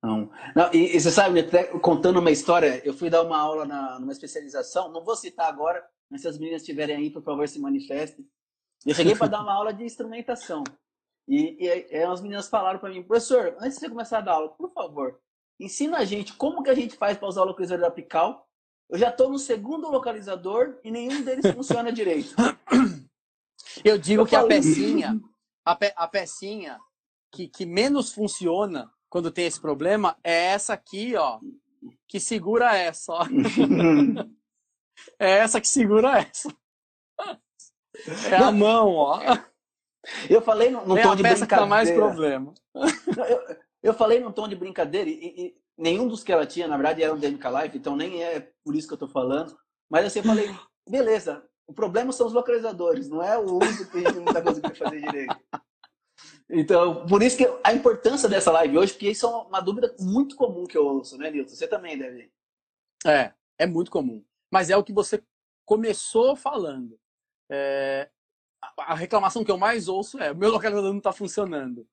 Não. não e, e, você sabe, até contando uma história, eu fui dar uma aula na, numa especialização, não vou citar agora, mas se as meninas estiverem aí, por favor, se manifestem. Eu cheguei para dar uma aula de instrumentação. E, e, e as meninas falaram para mim, professor, antes de você começar a dar aula, por favor, ensina a gente como que a gente faz para usar o localizador da Pical. Eu já estou no segundo localizador e nenhum deles funciona direito. Eu digo eu que falei... a pecinha, a, pe, a pecinha que, que menos funciona quando tem esse problema é essa aqui, ó, que segura essa, ó. é essa que segura essa. É a mão, ó. Eu falei é tom de brincadeira. Que tá mais problema. Eu, eu, falei no tom de brincadeira e, e, nenhum dos que ela tinha, na verdade, era um DMK Live, então nem é por isso que eu tô falando. Mas assim, eu falei, beleza, o problema são os localizadores, não é o uso que a gente não tá conseguindo fazer direito. Então, por isso que a importância dessa live hoje, porque isso é uma dúvida muito comum que eu ouço, né, Nilton? Você também deve. É, é muito comum. Mas é o que você começou falando. É, a reclamação que eu mais ouço é: meu localizador não está funcionando.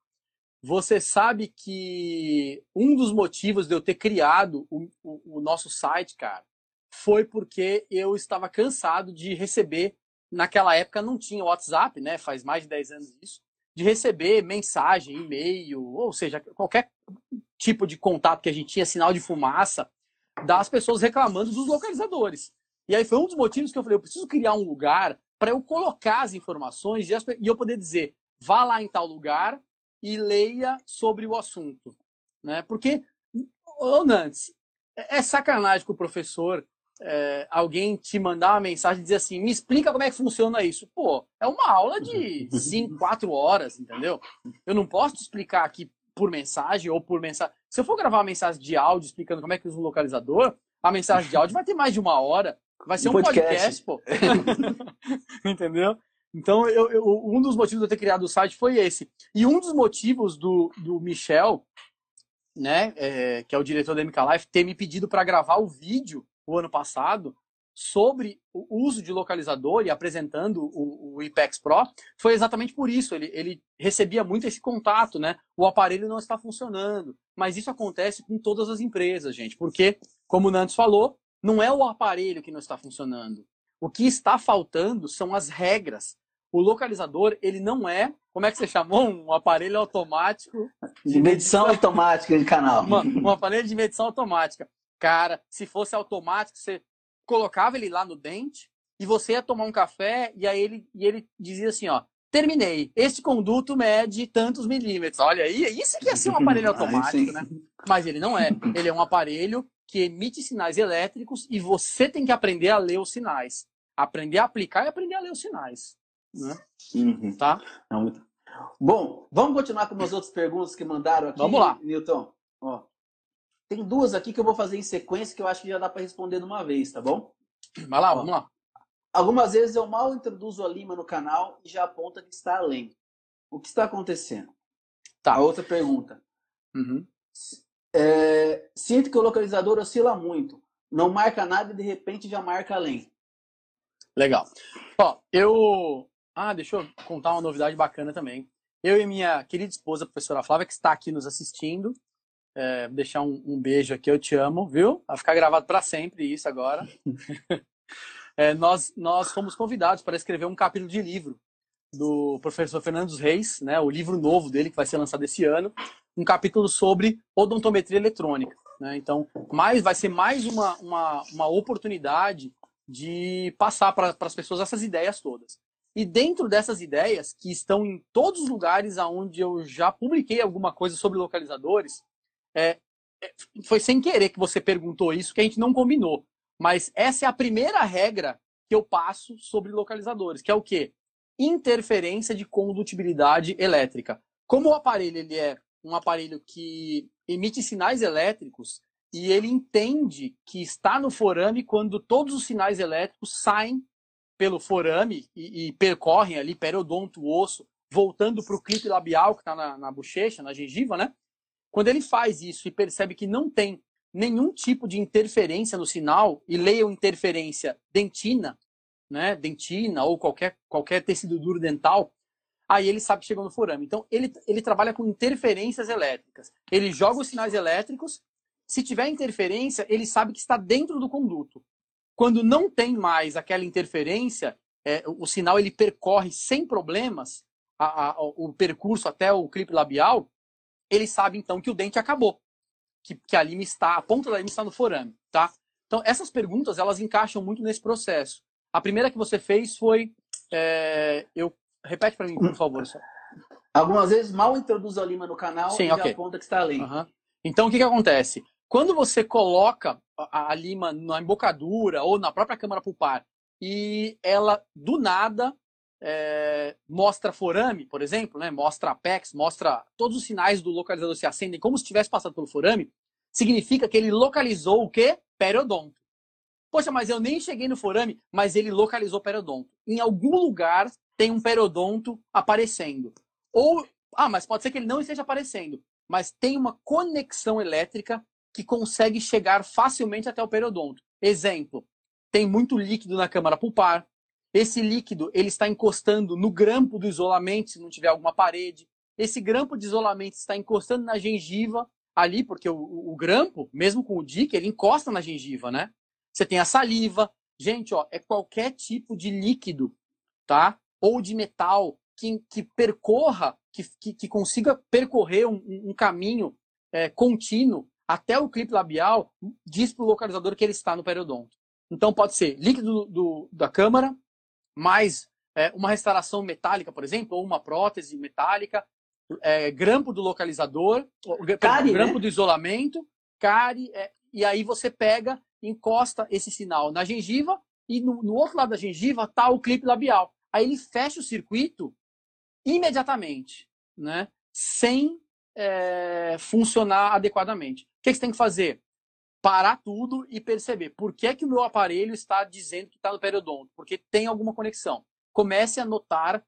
Você sabe que um dos motivos de eu ter criado o, o, o nosso site, cara, foi porque eu estava cansado de receber. Naquela época não tinha WhatsApp, né? Faz mais de 10 anos isso. De receber mensagem, e-mail, ou seja, qualquer tipo de contato que a gente tinha, sinal de fumaça, das pessoas reclamando dos localizadores. E aí foi um dos motivos que eu falei: eu preciso criar um lugar para eu colocar as informações e eu poder dizer, vá lá em tal lugar e leia sobre o assunto. Né? Porque, ô Nantes, é, é sacanagem com o professor é, alguém te mandar uma mensagem e dizer assim, me explica como é que funciona isso. Pô, é uma aula de 5, 4 horas, entendeu? Eu não posso te explicar aqui por mensagem ou por mensagem. Se eu for gravar uma mensagem de áudio explicando como é que usa um localizador, a mensagem de áudio vai ter mais de uma hora. Vai ser um, um podcast. podcast, pô. Entendeu? Então, eu, eu, um dos motivos de eu ter criado o site foi esse. E um dos motivos do, do Michel, né, é, que é o diretor da MK Life, ter me pedido para gravar o vídeo o ano passado sobre o uso de localizador e apresentando o, o IPEX Pro foi exatamente por isso. Ele, ele recebia muito esse contato, né? O aparelho não está funcionando. Mas isso acontece com todas as empresas, gente, porque, como o Nantes falou, não é o aparelho que não está funcionando. O que está faltando são as regras. O localizador, ele não é, como é que você chamou? Um aparelho automático. De medição automática de canal. Uma, um aparelho de medição automática. Cara, se fosse automático, você colocava ele lá no dente e você ia tomar um café e aí ele, e ele dizia assim, ó, terminei. Este conduto mede tantos milímetros. Olha aí, isso que ia ser um aparelho automático, né? Mas ele não é. Ele é um aparelho que emite sinais elétricos e você tem que aprender a ler os sinais. Aprender a aplicar e aprender a ler os sinais. Né? Uhum. Tá? Não, Bom, vamos continuar com as outras perguntas que mandaram aqui. Vamos lá. Newton. Ó, tem duas aqui que eu vou fazer em sequência que eu acho que já dá para responder de uma vez, tá bom? Vai lá, vamos lá. Algumas vezes eu mal introduzo a Lima no canal e já aponta que está além. O que está acontecendo? Tá. A outra pergunta. Uhum. É, sinto que o localizador oscila muito. Não marca nada e de repente já marca além. Legal. Ó, eu. Ah, deixa eu contar uma novidade bacana também. Eu e minha querida esposa, a professora Flávia, que está aqui nos assistindo, é, deixar um, um, beijo aqui, eu te amo, viu? Vai ficar gravado para sempre isso agora. é, nós, nós fomos convidados para escrever um capítulo de livro do professor Fernando Reis, né, o livro novo dele que vai ser lançado esse ano, um capítulo sobre odontometria eletrônica. Né? Então, mais, vai ser mais uma, uma, uma oportunidade de passar para as pessoas essas ideias todas. E dentro dessas ideias, que estão em todos os lugares onde eu já publiquei alguma coisa sobre localizadores, é, é, foi sem querer que você perguntou isso, que a gente não combinou. Mas essa é a primeira regra que eu passo sobre localizadores, que é o quê? Interferência de condutibilidade elétrica. Como o aparelho ele é um aparelho que emite sinais elétricos e ele entende que está no forame quando todos os sinais elétricos saem pelo forame e, e percorrem ali periodonto, osso, voltando para o clipe labial que está na, na bochecha, na gengiva, né? Quando ele faz isso e percebe que não tem nenhum tipo de interferência no sinal, e leiam interferência dentina, né, dentina ou qualquer, qualquer tecido duro dental, aí ele sabe que chegou no forame. Então, ele, ele trabalha com interferências elétricas. Ele joga os sinais elétricos, se tiver interferência, ele sabe que está dentro do conduto. Quando não tem mais aquela interferência, é, o sinal ele percorre sem problemas a, a, o percurso até o clipe labial, ele sabe então que o dente acabou, que, que a lima está, a ponta da lima está no forame, tá? Então essas perguntas elas encaixam muito nesse processo. A primeira que você fez foi, é, eu repete para mim por favor. Só. Algumas vezes mal introduz a lima no canal Sim, e okay. aponta que está ali. Uhum. Então o que que acontece? Quando você coloca a, a lima na embocadura ou na própria câmara pulpar e ela do nada é, mostra forame, por exemplo, né? mostra apex, mostra todos os sinais do localizador se acendem como se tivesse passado pelo forame, significa que ele localizou o quê? Periodonto. Poxa, mas eu nem cheguei no forame, mas ele localizou periodonto. Em algum lugar tem um periodonto aparecendo. Ou, ah, mas pode ser que ele não esteja aparecendo, mas tem uma conexão elétrica que consegue chegar facilmente até o periodonto. Exemplo, tem muito líquido na câmara pulpar, esse líquido ele está encostando no grampo do isolamento, se não tiver alguma parede. Esse grampo de isolamento está encostando na gengiva ali, porque o, o grampo, mesmo com o DIC, ele encosta na gengiva, né? Você tem a saliva. Gente, ó, é qualquer tipo de líquido, tá? Ou de metal que, que percorra, que, que, que consiga percorrer um, um caminho é, contínuo até o clipe labial, diz para o localizador que ele está no periodonto. Então pode ser líquido do, do, da câmara, mais é, uma restauração metálica, por exemplo, ou uma prótese metálica, é, grampo do localizador, cárie, grampo né? do isolamento, cárie, é, e aí você pega, encosta esse sinal na gengiva e no, no outro lado da gengiva está o clipe labial. Aí ele fecha o circuito imediatamente, né? sem é, funcionar adequadamente. O que, que você tem que fazer? parar tudo e perceber por que, que o meu aparelho está dizendo que está no periodonto, porque tem alguma conexão. Comece a notar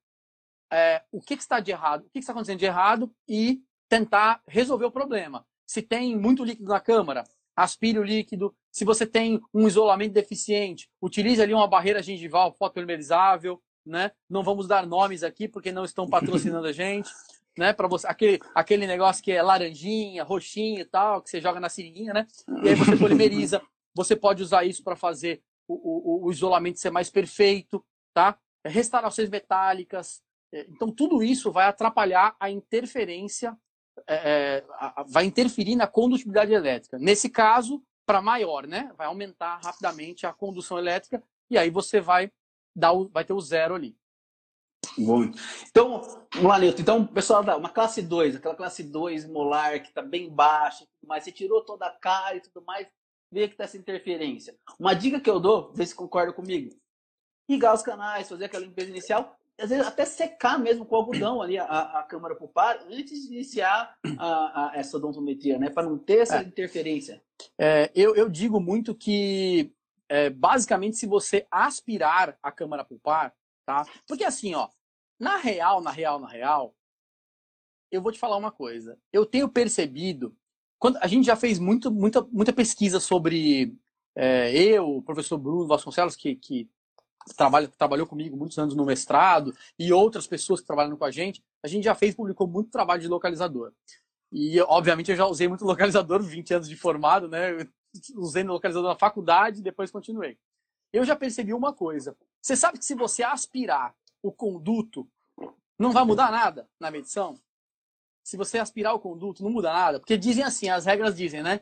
é, o que, que, está de errado, o que, que está acontecendo de errado e tentar resolver o problema. Se tem muito líquido na câmara, aspire o líquido. Se você tem um isolamento deficiente, utilize ali uma barreira gengival fotopolimerizável, né? Não vamos dar nomes aqui porque não estão patrocinando a gente né? Para você aquele aquele negócio que é laranjinha, roxinho e tal, que você joga na seringuinha, né? E aí você polimeriza. Você pode usar isso para fazer o, o, o, isolamento ser mais perfeito, tá? Restaurações metálicas. É, então tudo isso vai atrapalhar a interferência, é, é vai interferir na condutibilidade elétrica. Nesse caso, para maior, né? Vai aumentar rapidamente a condução elétrica e aí você vai dar o, vai ter o zero ali. Muito. Então, vamos lá. Então, pessoal, uma classe 2, aquela classe 2 molar que está bem baixa, mas você tirou toda a cara e tudo mais, vê que está essa interferência. Uma dica que eu dou, vê se concorda comigo. Ligar os canais, fazer aquela limpeza inicial, às vezes até secar mesmo com algodão ali a, a câmara pulpar antes de iniciar a, a essa odontometria, né? Para não ter essa é. interferência. É, eu, eu digo muito que, é, basicamente, se você aspirar a câmara pulpar, tá? Porque assim, ó, na real, na real, na real, eu vou te falar uma coisa. Eu tenho percebido, quando a gente já fez muito, muita, muita pesquisa sobre é, eu, o professor Bruno Vasconcelos, que, que trabalha, trabalhou comigo muitos anos no mestrado, e outras pessoas que trabalham com a gente, a gente já fez, publicou muito trabalho de localizador. E, obviamente, eu já usei muito localizador, 20 anos de formado, né? Usei no localizador na faculdade e depois continuei. Eu já percebi uma coisa. Você sabe que se você aspirar o conduto, não vai mudar nada na medição? Se você aspirar o conduto, não muda nada. Porque dizem assim, as regras dizem, né?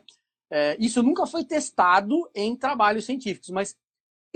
É, isso nunca foi testado em trabalhos científicos, mas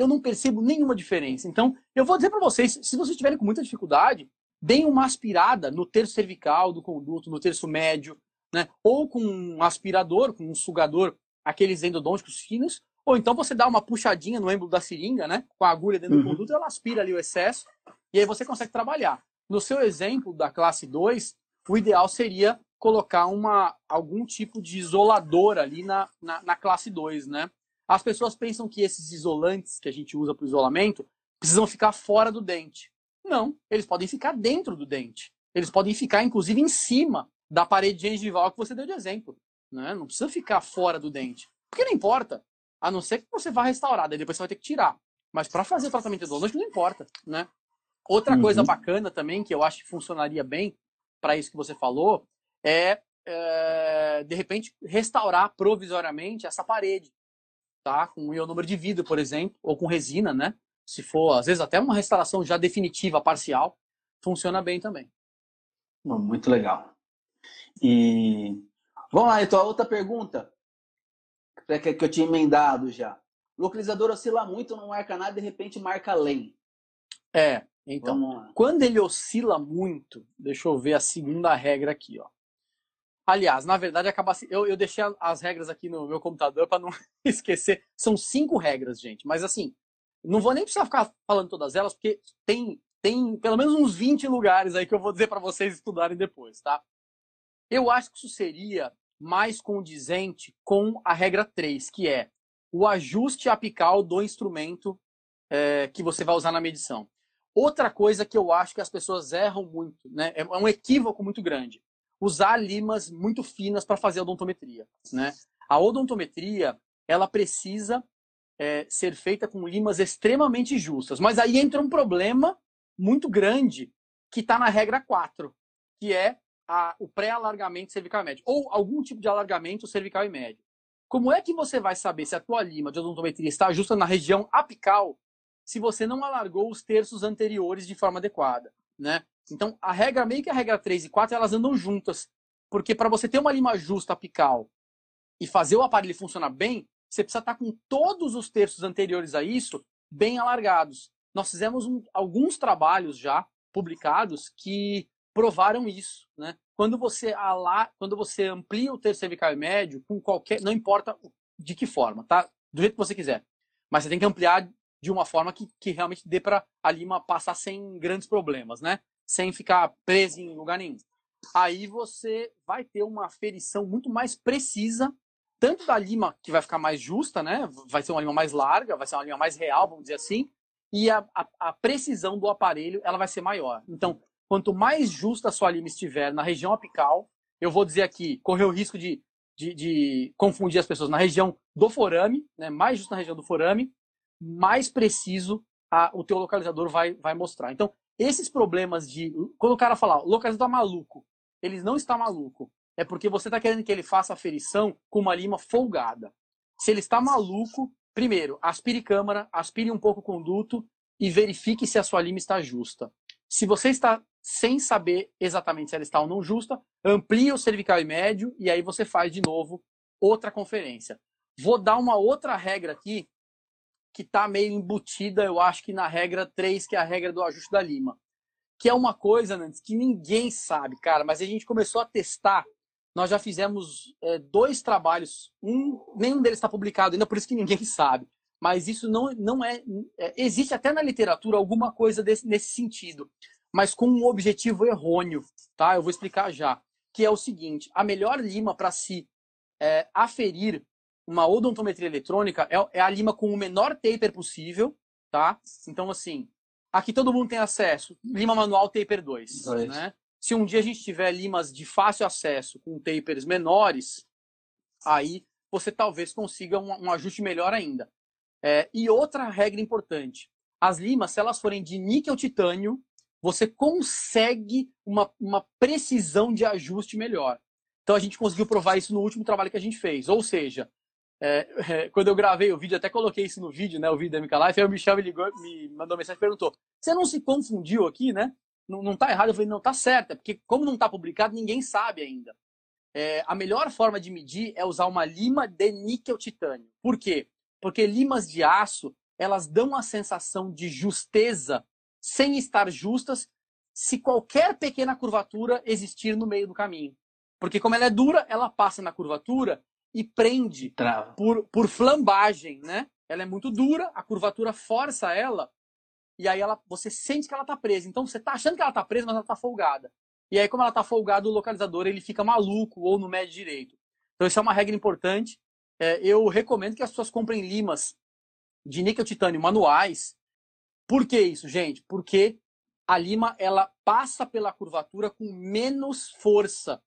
eu não percebo nenhuma diferença. Então, eu vou dizer para vocês, se vocês tiverem com muita dificuldade, deem uma aspirada no terço cervical do conduto, no terço médio, né? Ou com um aspirador, com um sugador, aqueles endodônticos finos, ou então você dá uma puxadinha no êmbolo da seringa, né? Com a agulha dentro uhum. do conduto, ela aspira ali o excesso e aí você consegue trabalhar. No seu exemplo da classe 2, o ideal seria colocar uma, algum tipo de isolador ali na, na, na classe 2, né? As pessoas pensam que esses isolantes que a gente usa para o isolamento precisam ficar fora do dente. Não, eles podem ficar dentro do dente. Eles podem ficar, inclusive, em cima da parede gengival que você deu de exemplo. Né? Não precisa ficar fora do dente. Porque não importa. A não ser que você vá restaurar, daí depois você vai ter que tirar. Mas para fazer o tratamento odontológico não importa, né? Outra uhum. coisa bacana também, que eu acho que funcionaria bem para isso que você falou, é, é, de repente, restaurar provisoriamente essa parede, tá? Com um ionômero de vidro, por exemplo, ou com resina, né? Se for, às vezes, até uma restauração já definitiva, parcial, funciona bem também. Muito legal. E vamos lá, então, a outra pergunta que eu tinha emendado já. O localizador oscila muito, não marca nada, de repente marca além. É, então, quando ele oscila muito, deixa eu ver a segunda regra aqui, ó. Aliás, na verdade, acaba eu, eu deixei as regras aqui no meu computador para não esquecer. São cinco regras, gente. Mas assim, não vou nem precisar ficar falando todas elas, porque tem, tem pelo menos uns 20 lugares aí que eu vou dizer para vocês estudarem depois, tá? Eu acho que isso seria mais condizente com a regra 3, que é o ajuste apical do instrumento é, que você vai usar na medição. Outra coisa que eu acho que as pessoas erram muito, né? É um equívoco muito grande. Usar limas muito finas para fazer a odontometria, né? A odontometria, ela precisa é, ser feita com limas extremamente justas. Mas aí entra um problema muito grande que está na regra 4, que é a, o pré-alargamento cervical e médio, ou algum tipo de alargamento cervical e médio. Como é que você vai saber se a tua lima de odontometria está justa na região apical se você não alargou os terços anteriores de forma adequada, né? Então, a regra meio que a regra 3 e 4, elas andam juntas. Porque para você ter uma lima justa apical e fazer o aparelho funcionar bem, você precisa estar tá com todos os terços anteriores a isso bem alargados. Nós fizemos um, alguns trabalhos já publicados que provaram isso, né? Quando você ala, quando você amplia o terço cervical médio com qualquer, não importa de que forma, tá? Do jeito que você quiser, mas você tem que ampliar de uma forma que, que realmente dê para a lima passar sem grandes problemas, né? Sem ficar preso em lugar nenhum. Aí você vai ter uma aferição muito mais precisa, tanto da lima, que vai ficar mais justa, né? Vai ser uma lima mais larga, vai ser uma lima mais real, vamos dizer assim, e a, a, a precisão do aparelho ela vai ser maior. Então, quanto mais justa a sua lima estiver na região apical, eu vou dizer aqui, correr o risco de, de, de confundir as pessoas na região do forame, né? mais justo na região do forame, mais preciso a, o teu localizador vai, vai mostrar. Então, esses problemas de. Quando o cara falar, o localizador está maluco, ele não está maluco. É porque você está querendo que ele faça a ferição com uma lima folgada. Se ele está maluco, primeiro, aspire câmara, aspire um pouco o conduto e verifique se a sua lima está justa. Se você está sem saber exatamente se ela está ou não justa, amplie o cervical e médio e aí você faz de novo outra conferência. Vou dar uma outra regra aqui que está meio embutida, eu acho que na regra 3, que é a regra do ajuste da lima. Que é uma coisa, Nantes, que ninguém sabe, cara, mas a gente começou a testar. Nós já fizemos é, dois trabalhos, um, nenhum deles está publicado ainda, por isso que ninguém sabe. Mas isso não, não é, é Existe até na literatura alguma coisa desse, nesse sentido, mas com um objetivo errôneo, tá? Eu vou explicar já. Que é o seguinte: a melhor lima para se é, aferir uma odontometria eletrônica é, é a lima com o menor taper possível, tá? Então, assim, aqui todo mundo tem acesso. Lima manual taper 2, né? Se um dia a gente tiver limas de fácil acesso com tapers menores, aí você talvez consiga um, um ajuste melhor ainda. É, e outra regra importante: as limas, se elas forem de níquel titânio, você consegue uma, uma precisão de ajuste melhor. Então a gente conseguiu provar isso no último trabalho que a gente fez. Ou seja, é, é, quando eu gravei o vídeo, até coloquei isso no vídeo, né? O vídeo da MK Life, aí o Michel me ligou, me mandou mensagem e perguntou: Você não se confundiu aqui, né? Não, não tá errado? Eu falei: Não, tá certo, porque como não tá publicado, ninguém sabe ainda. É, a melhor forma de medir é usar uma lima de níquel titânio. Por quê? Porque limas de aço, elas dão a sensação de justeza sem estar justas se qualquer pequena curvatura existir no meio do caminho. Porque como ela é dura, ela passa na curvatura e prende Trava. por, por flambagem, né? Ela é muito dura, a curvatura força ela, e aí ela, você sente que ela está presa. Então você está achando que ela está presa, mas ela está folgada. E aí, como ela está folgada, o localizador ele fica maluco ou no médio direito. Então, isso é uma regra importante. É, eu recomendo que as pessoas comprem limas de níquel titânio manuais, Por que isso, gente? Porque a lima ela passa pela curvatura com menos força.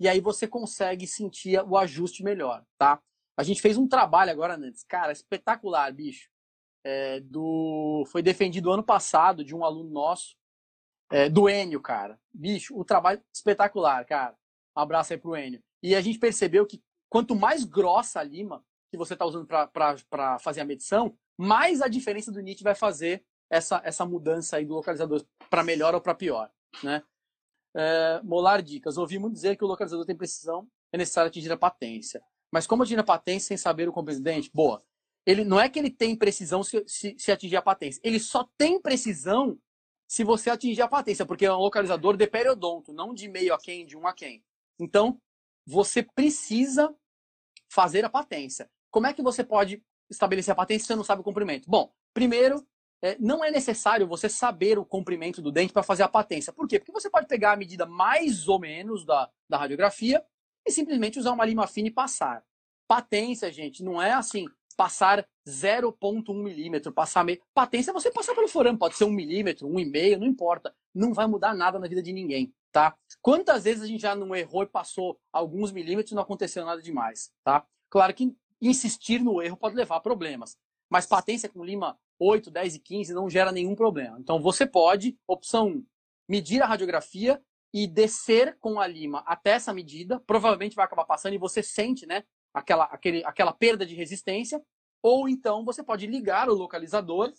E aí você consegue sentir o ajuste melhor, tá? A gente fez um trabalho agora, antes, cara, espetacular, bicho. É, do foi defendido ano passado de um aluno nosso, é, do Enio, cara. Bicho, o trabalho espetacular, cara. Um abraço aí pro Enio. E a gente percebeu que quanto mais grossa a lima que você está usando para fazer a medição, mais a diferença do NIT vai fazer essa, essa mudança aí do localizador para melhor ou para pior, né? É, molar dicas. Ouvi muito dizer que o localizador tem precisão, é necessário atingir a patência. Mas como atingir a patência sem saber o competente? Boa. Ele não é que ele tem precisão se, se, se, atingir a patência. Ele só tem precisão se você atingir a patência, porque é um localizador de periodonto, não de meio a quem, de um a quem. Então, você precisa fazer a patência. Como é que você pode estabelecer a patência se você não sabe o comprimento? Bom, primeiro, é, não é necessário você saber o comprimento do dente para fazer a patência. Por quê? Porque você pode pegar a medida mais ou menos da, da radiografia e simplesmente usar uma lima fina e passar. Patência, gente, não é assim, passar 0,1 milímetro, passar meio. Patência é você passar pelo forame, pode ser um milímetro, um e meio, não importa. Não vai mudar nada na vida de ninguém, tá? Quantas vezes a gente já não errou e passou alguns milímetros e não aconteceu nada demais, tá? Claro que insistir no erro pode levar a problemas, mas patência com lima 8, 10 e 15 não gera nenhum problema. Então você pode, opção 1, medir a radiografia e descer com a lima até essa medida, provavelmente vai acabar passando e você sente, né, aquela, aquele, aquela perda de resistência, ou então você pode ligar o localizador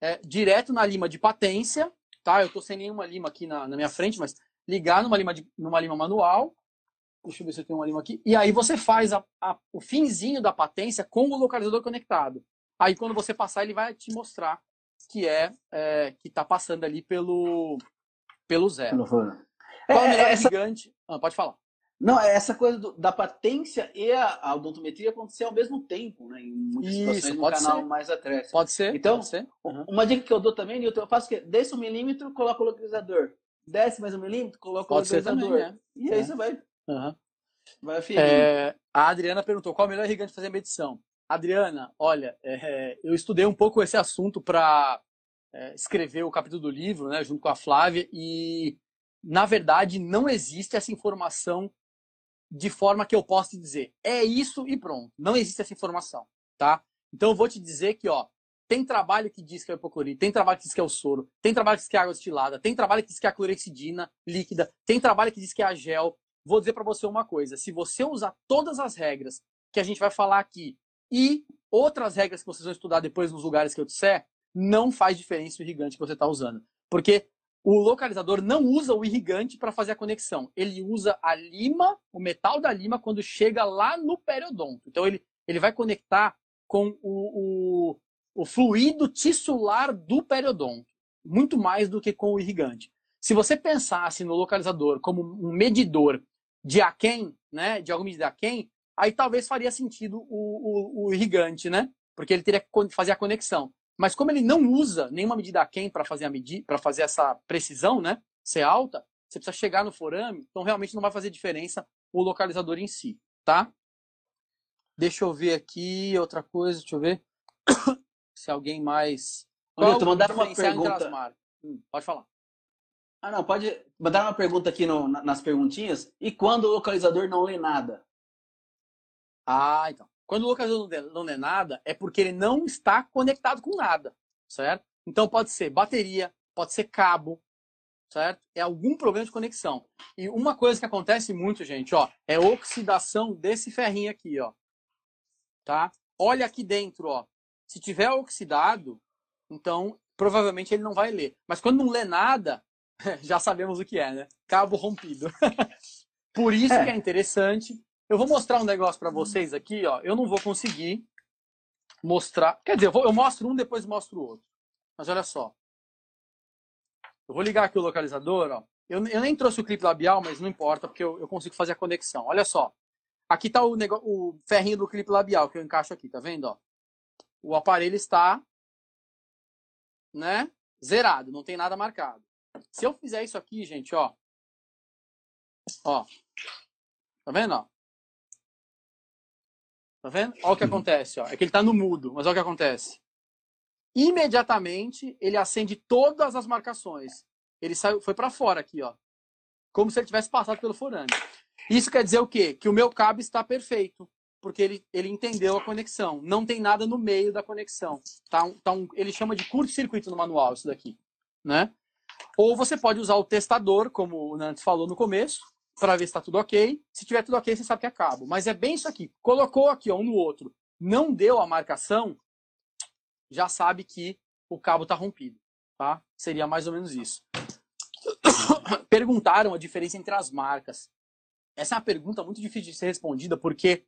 é, direto na lima de patência, tá? Eu estou sem nenhuma lima aqui na, na minha frente, mas ligar numa lima, de, numa lima manual, deixa eu ver se eu tenho uma lima aqui, e aí você faz a, a, o finzinho da patência com o localizador conectado. Aí quando você passar, ele vai te mostrar que é, é que está passando ali pelo, pelo zero. Qual é, o melhor essa... gigante? Ah, pode falar. Não, é essa coisa do, da patência e a, a, odontometria acontecer ao mesmo tempo, né? Em muitas Isso, situações no canal ser. mais atrás. Pode ser. Então, pode ser. Uhum. uma dica que eu dou também, Nilton, eu faço que desce um milímetro, coloca o localizador. Desce mais um milímetro, coloca pode o localizador. Também, né? E aí é. você vai. Uhum. Vai é, a Adriana perguntou qual o melhor irrigante fazer medição. Adriana, olha, é, eu estudei um pouco esse assunto para é, escrever o capítulo do livro, né, junto com a Flávia, e na verdade não existe essa informação de forma que eu possa te dizer é isso e pronto. Não existe essa informação, tá? Então eu vou te dizer que, ó, tem trabalho que diz que é o hipoclorito, tem trabalho que diz que é o soro, tem trabalho que diz que é água destilada, tem trabalho que diz que é a clorexidina líquida, tem trabalho que diz que é a gel. Vou dizer para você uma coisa, se você usar todas as regras que a gente vai falar aqui e outras regras que vocês vão estudar depois nos lugares que eu disser, não faz diferença o irrigante que você está usando. Porque o localizador não usa o irrigante para fazer a conexão. Ele usa a lima, o metal da lima, quando chega lá no periodonto. Então ele, ele vai conectar com o, o, o fluido tissular do periodonto, muito mais do que com o irrigante. Se você pensasse no localizador como um medidor de aquém, né, de alguma medida aquém, aí talvez faria sentido o, o, o irrigante, né? Porque ele teria que fazer a conexão. Mas como ele não usa nenhuma medida aquém para fazer a medir, para fazer essa precisão, né? Ser alta, você precisa chegar no forame, então realmente não vai fazer diferença o localizador em si, tá? Deixa eu ver aqui outra coisa, deixa eu ver se alguém mais. Qual mandaram uma pergunta. Hum, pode falar. Ah, não, pode mandar uma pergunta aqui no, nas perguntinhas. E quando o localizador não lê nada? Ah, então. Quando o localizador não lê nada, é porque ele não está conectado com nada, certo? Então pode ser bateria, pode ser cabo, certo? É algum problema de conexão. E uma coisa que acontece muito, gente, ó, é oxidação desse ferrinho aqui, ó. Tá? Olha aqui dentro, ó. Se tiver oxidado, então provavelmente ele não vai ler. Mas quando não lê nada, já sabemos o que é, né? Cabo rompido. Por isso é. que é interessante eu vou mostrar um negócio para vocês aqui, ó. Eu não vou conseguir mostrar. Quer dizer, eu, vou, eu mostro um, depois mostro o outro. Mas olha só. Eu vou ligar aqui o localizador, ó. Eu, eu nem trouxe o clipe labial, mas não importa, porque eu, eu consigo fazer a conexão. Olha só. Aqui está o, o ferrinho do clipe labial que eu encaixo aqui, tá vendo? Ó? O aparelho está né, zerado, não tem nada marcado. Se eu fizer isso aqui, gente, ó. Ó. Tá vendo? Ó? Tá vendo? Olha o que acontece, ó. É que ele tá no mudo, mas olha o que acontece. imediatamente ele acende todas as marcações. Ele saiu, foi para fora aqui, ó. Como se ele tivesse passado pelo forame. Isso quer dizer o quê? Que o meu cabo está perfeito, porque ele, ele entendeu a conexão. Não tem nada no meio da conexão. Tá, tá um, ele chama de curto-circuito no manual, isso daqui. Né? Ou você pode usar o testador, como o Nantes falou no começo, para ver se está tudo ok. Se tiver tudo ok, você sabe que é cabo. Mas é bem isso aqui. Colocou aqui ó, um no outro, não deu a marcação, já sabe que o cabo está rompido. Tá? Seria mais ou menos isso. Perguntaram a diferença entre as marcas. Essa é uma pergunta muito difícil de ser respondida, porque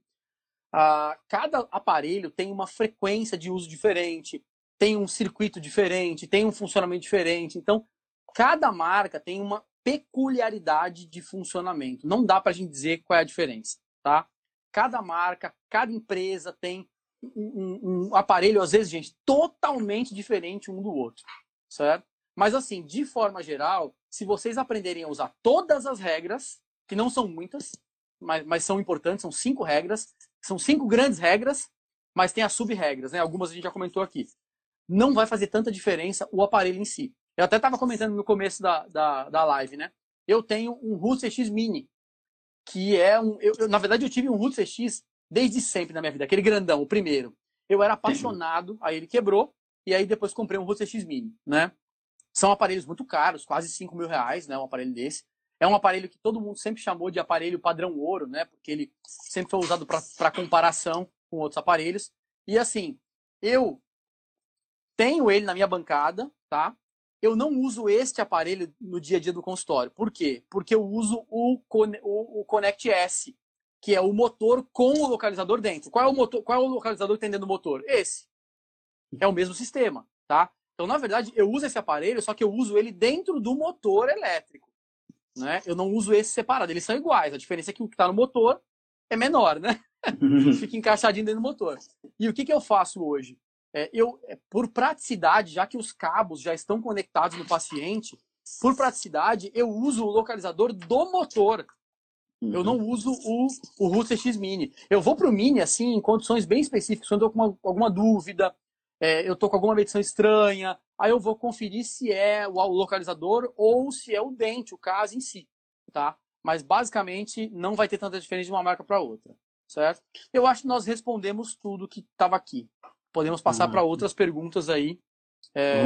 uh, cada aparelho tem uma frequência de uso diferente, tem um circuito diferente, tem um funcionamento diferente. Então, cada marca tem uma peculiaridade de funcionamento. Não dá para a gente dizer qual é a diferença, tá? Cada marca, cada empresa tem um, um, um, aparelho, às vezes, gente, totalmente diferente um do outro, certo? Mas, assim, de forma geral, se vocês aprenderem a usar todas as regras, que não são muitas, mas, mas são importantes, são cinco regras, são cinco grandes regras, mas tem as sub-regras, né? Algumas a gente já comentou aqui. Não vai fazer tanta diferença o aparelho em si. Eu até estava comentando no começo da, da, da live, né? Eu tenho um Root CX Mini, que é um. Eu, eu, na verdade, eu tive um Root CX desde sempre na minha vida, aquele grandão, o primeiro. Eu era apaixonado, aí ele quebrou, e aí depois comprei um Root CX Mini, né? São aparelhos muito caros, quase 5 mil reais, né? Um aparelho desse. É um aparelho que todo mundo sempre chamou de aparelho padrão ouro, né? Porque ele sempre foi usado para comparação com outros aparelhos. E assim, eu tenho ele na minha bancada, tá? Eu não uso este aparelho no dia a dia do consultório. Por quê? Porque eu uso o, o, o Connect S, que é o motor com o localizador dentro. Qual é o, motor, qual é o localizador que tem dentro do motor? Esse. É o mesmo sistema, tá? Então, na verdade, eu uso esse aparelho, só que eu uso ele dentro do motor elétrico. Né? Eu não uso esse separado. Eles são iguais. A diferença é que o que está no motor é menor, né? Fica encaixadinho dentro do motor. E o que, que eu faço hoje? É, eu, é, por praticidade, já que os cabos já estão conectados no paciente, por praticidade, eu uso o localizador do motor. Uhum. Eu não uso o, o Router X Mini. Eu vou para o Mini, assim, em condições bem específicas, quando eu estou com alguma dúvida, é, eu estou com alguma medição estranha, aí eu vou conferir se é o localizador ou se é o dente, o caso em si, tá? Mas, basicamente, não vai ter tanta diferença de uma marca para outra, certo? Eu acho que nós respondemos tudo que estava aqui podemos passar para outras perguntas aí é,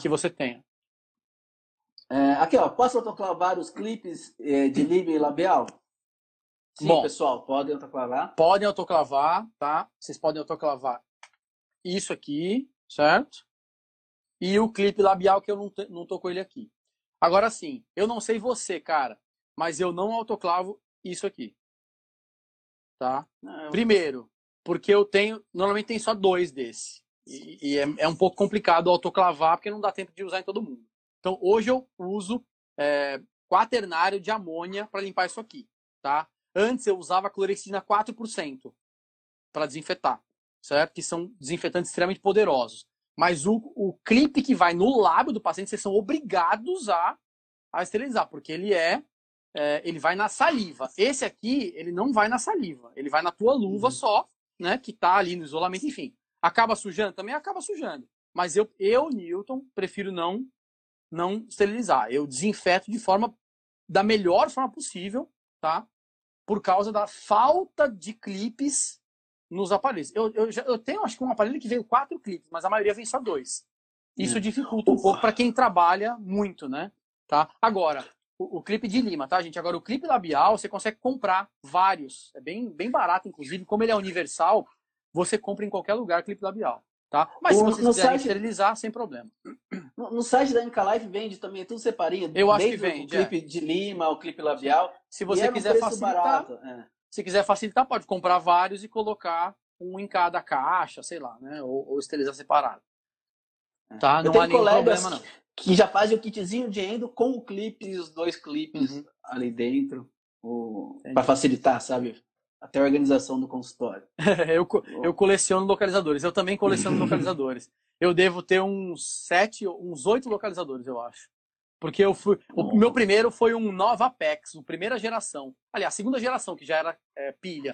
que você tenha. É, aqui, ó, posso autoclavar os clipes é, de Lime e labial? Sim, Bom, pessoal, podem autoclavar? Podem autoclavar, tá? Vocês podem autoclavar isso aqui, certo? E o clipe labial que eu não, não tô com ele aqui. Agora sim, eu não sei você, cara, mas eu não autoclavo isso aqui. Tá? Não, Primeiro, porque eu tenho, normalmente tem só dois desse. E, e é, é, um pouco complicado autoclavar, porque não dá tempo de usar em todo mundo. Então, hoje eu uso é, quaternário de amônia para limpar isso aqui, tá? Antes eu usava clorexina 4% para desinfetar, certo? Que são desinfetantes extremamente poderosos. Mas o, o clipe que vai no lábio do paciente, vocês são obrigados a, a esterilizar, porque ele é, é, ele vai na saliva. Esse aqui, ele não vai na saliva, ele vai na tua luva uhum. só, né, que está ali no isolamento, enfim. Acaba sujando? Também acaba sujando. Mas eu, eu Newton, prefiro não, não esterilizar. Eu desinfeto de forma, da melhor forma possível, tá? Por causa da falta de clipes nos aparelhos. Eu, eu, eu tenho, acho que um aparelho que veio quatro clipes, mas a maioria vem só dois. Isso é. dificulta um pouco para quem trabalha muito, né? Tá? Agora, o, o, clipe de lima, tá, gente? Agora, o clipe labial, você consegue comprar vários. É bem, bem barato, inclusive. Como ele é universal, você compra em qualquer lugar clipe labial. Tá? Mas o, se você quiser site, esterilizar, sem problema. No, no site da MK Life vende também, é tudo separinho. Eu acho que vende. O clipe é. de lima, o clipe labial. Se você é quiser facilitar, é. se quiser facilitar, pode comprar vários e colocar um em cada caixa, sei lá, né? Ou, ou esterilizar separado. É. Tá? Não há nenhum problema, não que já fazem o kitzinho de endo com o clipe e os dois clipes uhum. ali dentro, para facilitar, sabe? Até a organização do consultório. eu, eu coleciono localizadores. Eu também coleciono localizadores. Eu devo ter uns sete, uns oito localizadores, eu acho. Porque eu fui. O meu primeiro foi um Nova Apex, a primeira geração. Aliás, a segunda geração, que já era é, pilha.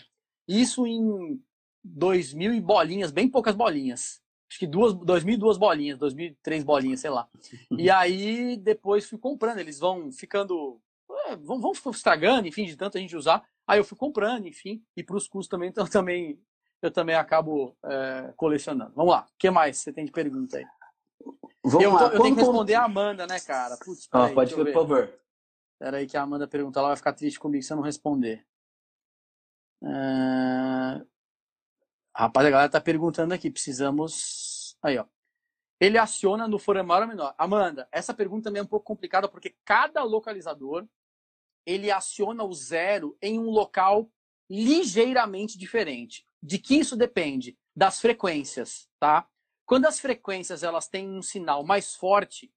Isso em 2000 e bolinhas, bem poucas bolinhas. Acho que duas, 2002 bolinhas, 2003 bolinhas, sei lá. E aí depois fui comprando, eles vão ficando, é, vão, vão estragando, enfim, de tanto a gente usar. Aí eu fui comprando, enfim, e para os custos também, então também eu também acabo é, colecionando. Vamos lá, o que mais você tem de pergunta aí? Vamos eu, lá. eu tenho que responder a Amanda, né, cara? Putz, ah, pode, por favor. Espera aí que a Amanda pergunta, ela vai ficar triste comigo se eu não responder. Uh... Rapaz, a galera tá perguntando aqui, precisamos... Aí, ó. Ele aciona no foro maior ou menor? Amanda, essa pergunta também é um pouco complicada porque cada localizador ele aciona o zero em um local ligeiramente diferente. De que isso depende? Das frequências, tá? Quando as frequências elas têm um sinal mais forte,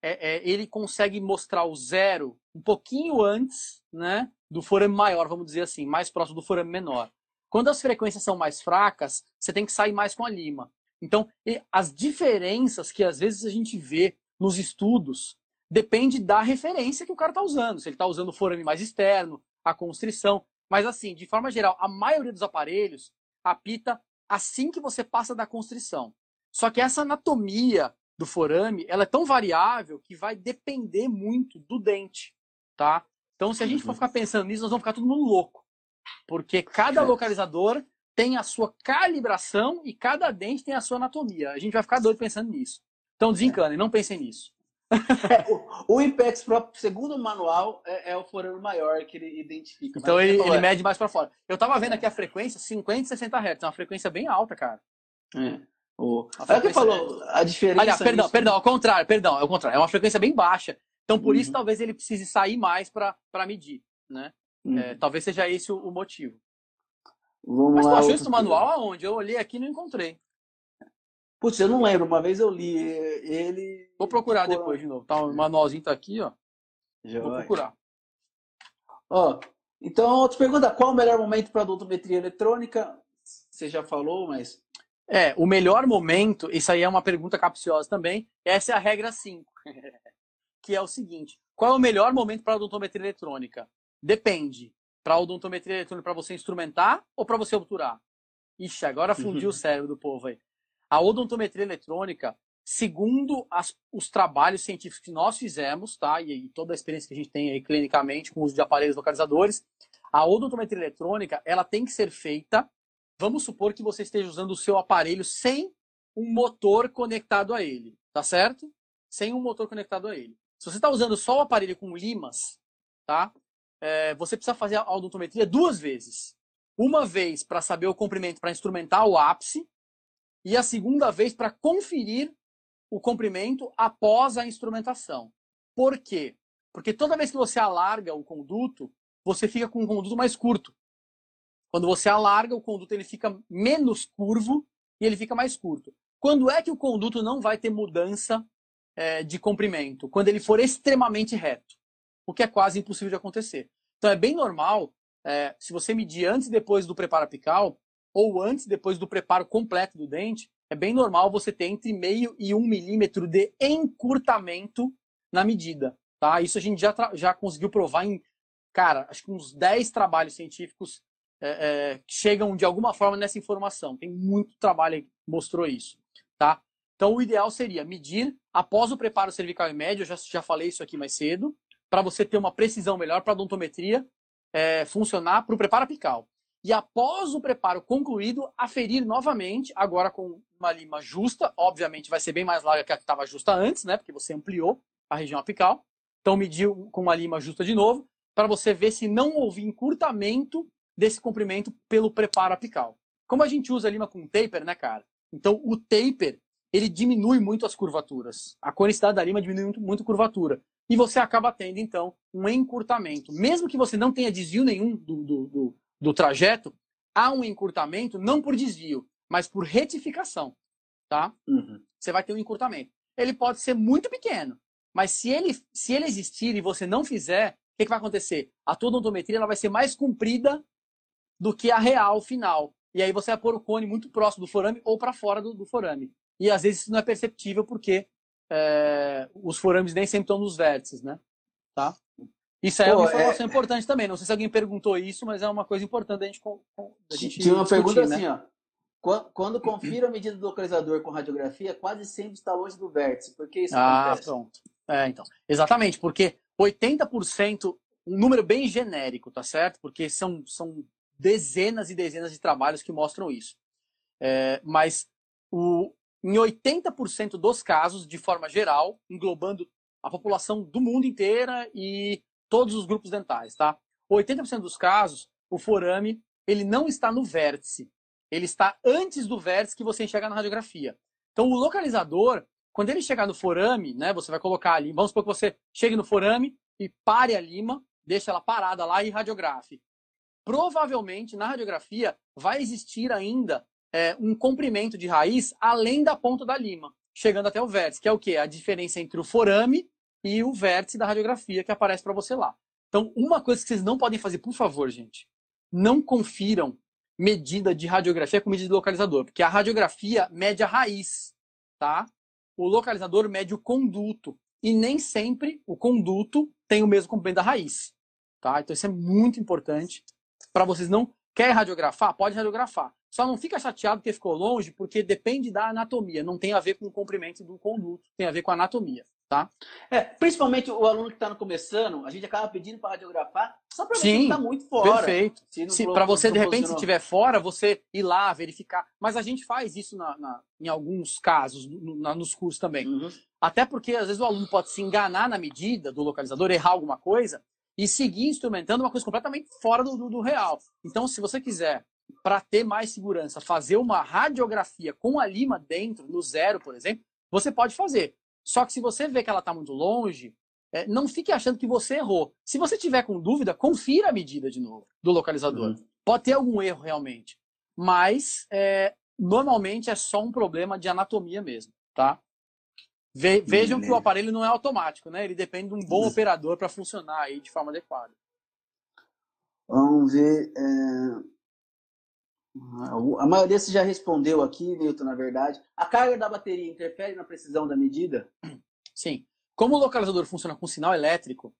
é, é, ele consegue mostrar o zero um pouquinho antes né, do forame maior, vamos dizer assim, mais próximo do forame menor. Quando as frequências são mais fracas, você tem que sair mais com a lima. Então, as diferenças que às vezes a gente vê nos estudos depende da referência que o cara está usando. Se ele está usando o forame mais externo, a constrição. Mas assim, de forma geral, a maioria dos aparelhos apita assim que você passa da constrição. Só que essa anatomia do forame, ela é tão variável que vai depender muito do dente, tá? Então, se a gente for uhum. ficar pensando nisso, nós vamos ficar todo mundo louco. Porque cada é. localizador tem a sua calibração e cada dente tem a sua anatomia. A gente vai ficar doido pensando nisso. Então, desencanem, não pensem nisso. É, o, o Impex Pro, segundo o manual, é, é, o forame maior que ele identifica. Então ele, ele mede mais para fora. Eu tava vendo aqui a frequência, 50 e 60 Hz. É uma frequência bem alta, cara. É. O... Que falou, a diferença. Aliás, perdão, perdão, ao contrário, perdão, é o contrário. É uma frequência bem baixa. Então, por uhum. isso, talvez ele precise sair mais para medir, né? Uhum. É, talvez seja esse o, o motivo. Vamos Mas tu achou isso no manual aonde? Eu olhei aqui e não encontrei. Putz, eu não lembro. Uma vez eu li ele. Vou procurar depois de novo. Tá, o manualzinho tá aqui, ó. Já Vou procurar. Ó, então, outra pergunta. Qual o melhor momento para odontometria eletrônica? Você já falou, mas é, o melhor momento, isso aí é uma pergunta capciosa também, essa é a regra 5, que é o seguinte, qual é o melhor momento para a odontometria eletrônica? Depende. Para a odontometria eletrônica, para você instrumentar ou para você obturar? Ixi, agora fundiu o cérebro do povo aí. A odontometria eletrônica, segundo as, os trabalhos científicos que nós fizemos, tá? E, e, toda a experiência que a gente tem aí clinicamente com o uso de aparelhos localizadores, a odontometria eletrônica, ela tem que ser feita Vamos supor que você esteja usando o seu aparelho sem um motor conectado a ele, tá certo? Sem um motor conectado a ele. Se você está usando só o aparelho com limas, tá? É, você precisa fazer a odontometria duas vezes. Uma vez para saber o comprimento, para instrumentar o ápice, e a segunda vez para conferir o comprimento após a instrumentação. Por quê? Porque toda vez que você alarga o conduto, você fica com um conduto mais curto. Quando você alarga, o conduto ele fica menos curvo e ele fica mais curto. Quando é que o conduto não vai ter mudança é, de comprimento? Quando ele for extremamente reto, o que é quase impossível de acontecer. Então é bem normal, é, se você medir antes e depois do preparo apical, ou antes e depois do preparo completo do dente, é bem normal você ter entre meio e um milímetro de encurtamento na medida. Tá? Isso a gente já, já conseguiu provar em, cara, acho que uns 10 trabalhos científicos é, é, chegam de alguma forma nessa informação. Tem muito trabalho que mostrou isso, tá? Então, o ideal seria medir após o preparo cervical e médio, eu já, já falei isso aqui mais cedo, para você ter uma precisão melhor para a odontometria é, funcionar para o preparo apical. E após o preparo concluído, aferir novamente, agora com uma lima justa, obviamente vai ser bem mais larga que a que estava justa antes, né? Porque você ampliou a região apical. Então, medir com uma lima justa de novo, para você ver se não houve encurtamento desse comprimento pelo preparo apical. Como a gente usa a lima com taper, né, cara? Então, o taper, ele diminui muito as curvaturas. A conicidade da lima diminui muito, muito curvatura. E você acaba tendo, então, um encurtamento. Mesmo que você não tenha desvio nenhum do, do, do, do trajeto, há um encurtamento não por desvio, mas por retificação, tá? Uhum. Você vai ter um encurtamento. Ele pode ser muito pequeno, mas se ele, se ele existir e você não fizer, o que, que vai acontecer? A tua odontometria ela vai ser mais comprida do que a real final. E aí você vai pôr o cone muito próximo do forame ou para fora do, do, forame. E às vezes isso não é perceptível porque é, os forames nem sempre estão nos vértices, né? Tá? Isso é Pô, uma informação é... importante também. Não sei se alguém perguntou isso, mas é uma coisa importante a gente, a gente Tinha uma discutir, pergunta né? assim, ó. Quando confiro a medida do localizador com radiografia, quase sempre está longe do vértice. Por que isso ah, acontece? pronto. É, então. Exatamente, porque 80%, um número bem genérico, tá certo? Porque são, são dezenas e dezenas de trabalhos que mostram isso. É, mas o, em 80% dos casos, de forma geral, englobando a população do mundo inteira e todos os grupos dentais, tá? 80% dos casos, o forame ele não está no vértice, ele está antes do vértice que você enxerga na radiografia. Então, o localizador, quando ele chegar no forame, né, você vai colocar ali, vamos supor que você chegue no forame e pare a lima, deixa ela parada lá e radiografe. Provavelmente, na radiografia, vai existir ainda é, um comprimento de raiz além da ponta da lima, chegando até o vértice, que é o que? A diferença entre o forame e o vértice da radiografia que aparece para você lá. Então, uma coisa que vocês não podem fazer, por favor, gente, não confiram medida de radiografia com medida de localizador, porque a radiografia mede a raiz, tá? O localizador mede o conduto e nem sempre o conduto tem o mesmo comprimento da raiz, tá? Então isso é muito importante para vocês não quer radiografar, pode radiografar. Só não fica chateado porque ficou longe, porque depende da anatomia, não tem a ver com o comprimento do conduto, tem a ver com a anatomia tá? É, principalmente o aluno que está começando, a gente acaba pedindo para radiografar só para ver se está muito fora. Perfeito. Para você, de repente, se estiver fora, você ir lá, verificar. Mas a gente faz isso na, na em alguns casos, no, na, nos cursos também. Uhum. Até porque, às vezes, o aluno pode se enganar na medida do localizador, errar alguma coisa e seguir instrumentando uma coisa completamente fora do, do, do real. Então, se você quiser, para ter mais segurança, fazer uma radiografia com a lima dentro, no zero, por exemplo, você pode fazer. Só que se você vê que ela está muito longe, é, não fique achando que você errou. Se você tiver com dúvida, confira a medida de novo do localizador. Uhum. Pode ter algum erro realmente. Mas é, normalmente é só um problema de anatomia mesmo, tá? Ve vejam que o aparelho não é automático, né? Ele depende de um bom operador para funcionar aí de forma adequada. Vamos ver. É... A maioria você já respondeu aqui, Newton, na verdade. A carga da bateria interfere na precisão da medida? Sim. Como o localizador funciona com sinal elétrico,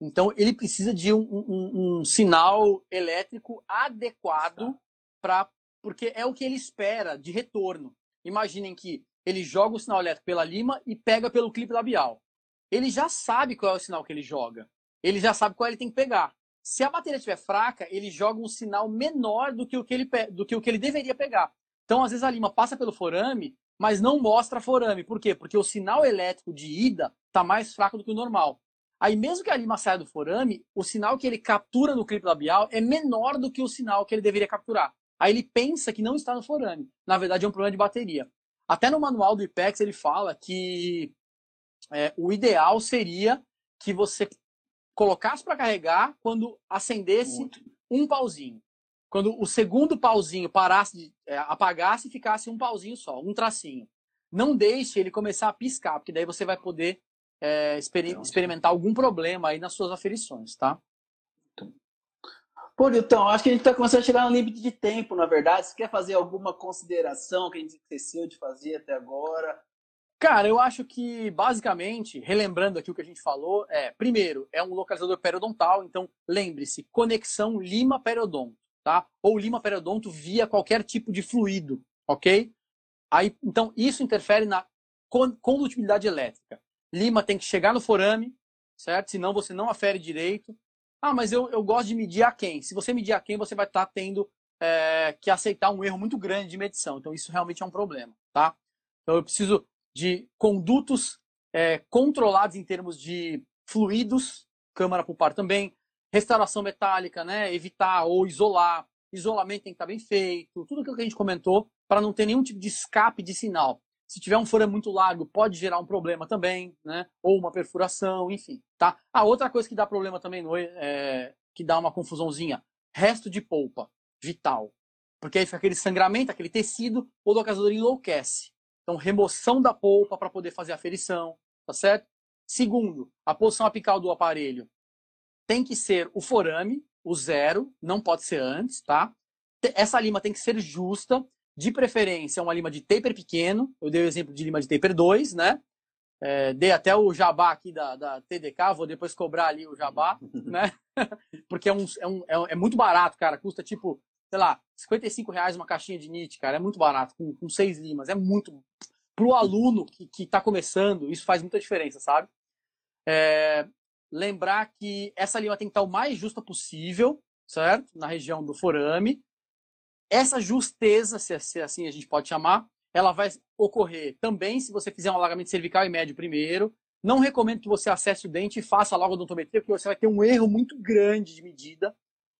então ele precisa de um, um, um sinal elétrico adequado para porque é o que ele espera de retorno. Imaginem que ele joga o sinal elétrico pela lima e pega pelo clipe labial. Ele já sabe qual é o sinal que ele joga. Ele já sabe qual ele tem que pegar. Se a bateria estiver fraca, ele joga um sinal menor do que o que ele, do que o que ele deveria pegar. Então, às vezes, a lima passa pelo forame, mas não mostra forame. Por quê? Porque o sinal elétrico de ida está mais fraco do que o normal. Aí, mesmo que a lima saia do forame, o sinal que ele captura no clipe labial é menor do que o sinal que ele deveria capturar. Aí ele pensa que não está no forame. Na verdade, é um problema de bateria. Até no manual do IPEX ele fala que é, o ideal seria que você colocasse para carregar quando acendesse Muito. um pauzinho. Quando o segundo pauzinho parasse, de, é, apagasse e ficasse um pauzinho só, um tracinho. Não deixe ele começar a piscar, porque daí você vai poder é, exper experimentar algum problema aí nas suas aferições, tá? Pô, então, acho que a gente está começando a chegar no limite de tempo, na verdade. Você quer fazer alguma consideração que a gente esqueceu de fazer até agora? Cara, eu acho que, basicamente, relembrando aqui o que a gente falou, é, primeiro, é um localizador periodontal, então lembre-se, conexão lima-periodonto, tá? Ou lima-periodonto via qualquer tipo de fluido, ok? Aí, então, isso interfere na condutibilidade elétrica. Lima tem que chegar no forame, certo? Senão você não afere direito. Ah, mas eu, eu gosto de medir a quem? Se você medir a quem, você vai estar tá tendo é, que aceitar um erro muito grande de medição. Então, isso realmente é um problema, tá? Então, eu preciso de condutos é, controlados em termos de fluidos, câmara pulpar também, restauração metálica, né, evitar ou isolar, isolamento tem que estar bem feito, tudo aquilo que a gente comentou, para não ter nenhum tipo de escape de sinal. Se tiver um forame muito largo, pode gerar um problema também, né? Ou uma perfuração, enfim, tá? A outra coisa que dá problema também, no, é, que dá uma confusãozinha, resto de polpa vital. Porque aí fica aquele sangramento, aquele tecido, o localizador enlouquece. Então, remoção da polpa para poder fazer a ferição, tá certo? Segundo, a posição apical do aparelho tem que ser o forame, o zero, não pode ser antes, tá? Essa lima tem que ser justa, de preferência uma lima de taper pequeno. Eu dei o exemplo de lima de taper 2, né? É, dei até o jabá aqui da, da TDK, vou depois cobrar ali o jabá, né? Porque é, um, é, um, é, é muito barato, cara. Custa tipo sei lá, 55 reais uma caixinha de NIT, cara, é muito barato, com, com seis limas, é muito. Para o aluno que está começando, isso faz muita diferença, sabe? É, lembrar que essa lima tem que estar o mais justa possível, certo? Na região do forame. Essa justeza, se assim a gente pode chamar, ela vai ocorrer também se você fizer um alagamento cervical e médio primeiro. Não recomendo que você acesse o dente e faça logo a odontometria, porque você vai ter um erro muito grande de medida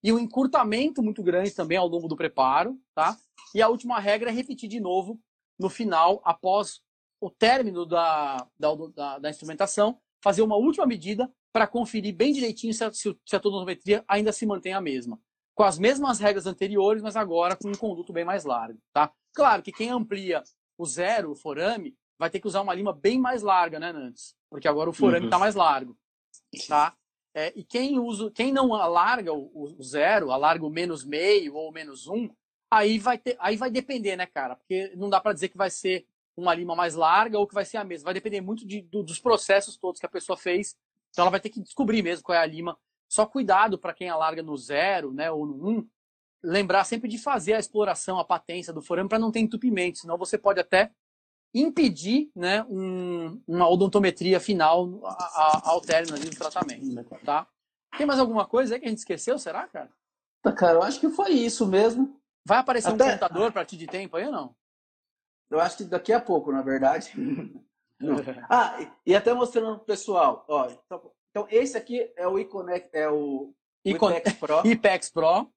e um encurtamento muito grande também ao longo do preparo, tá? E a última regra é repetir de novo no final, após o término da, da, da, da instrumentação, fazer uma última medida para conferir bem direitinho se a, se a tonometria ainda se mantém a mesma. Com as mesmas regras anteriores, mas agora com um conduto bem mais largo, tá? Claro que quem amplia o zero, o forame, vai ter que usar uma lima bem mais larga, né, Nantes? Porque agora o forame está uhum. mais largo, tá? É, e quem usa, quem não alarga o, o, zero, alarga o menos meio ou menos um, aí vai ter, aí vai depender, né, cara? Porque não dá para dizer que vai ser uma lima mais larga ou que vai ser a mesma. Vai depender muito de, do, dos processos todos que a pessoa fez. Então ela vai ter que descobrir mesmo qual é a lima. Só cuidado para quem alarga no zero, né, ou no um, lembrar sempre de fazer a exploração, a patência do forame para não ter entupimento, senão você pode até impedir né, um, uma odontometria final ao término ali do tratamento. Tá? Tem mais alguma coisa aí que a gente esqueceu, será, cara? Tá, cara, eu acho que foi isso mesmo. Vai aparecer até... um computador para ti de tempo aí ou não? Eu acho que daqui a pouco, na verdade. ah, e até mostrando pro pessoal, ó. Então, então esse aqui é o iConnect, é o Icon... IPEX Pro. IPEX Pro.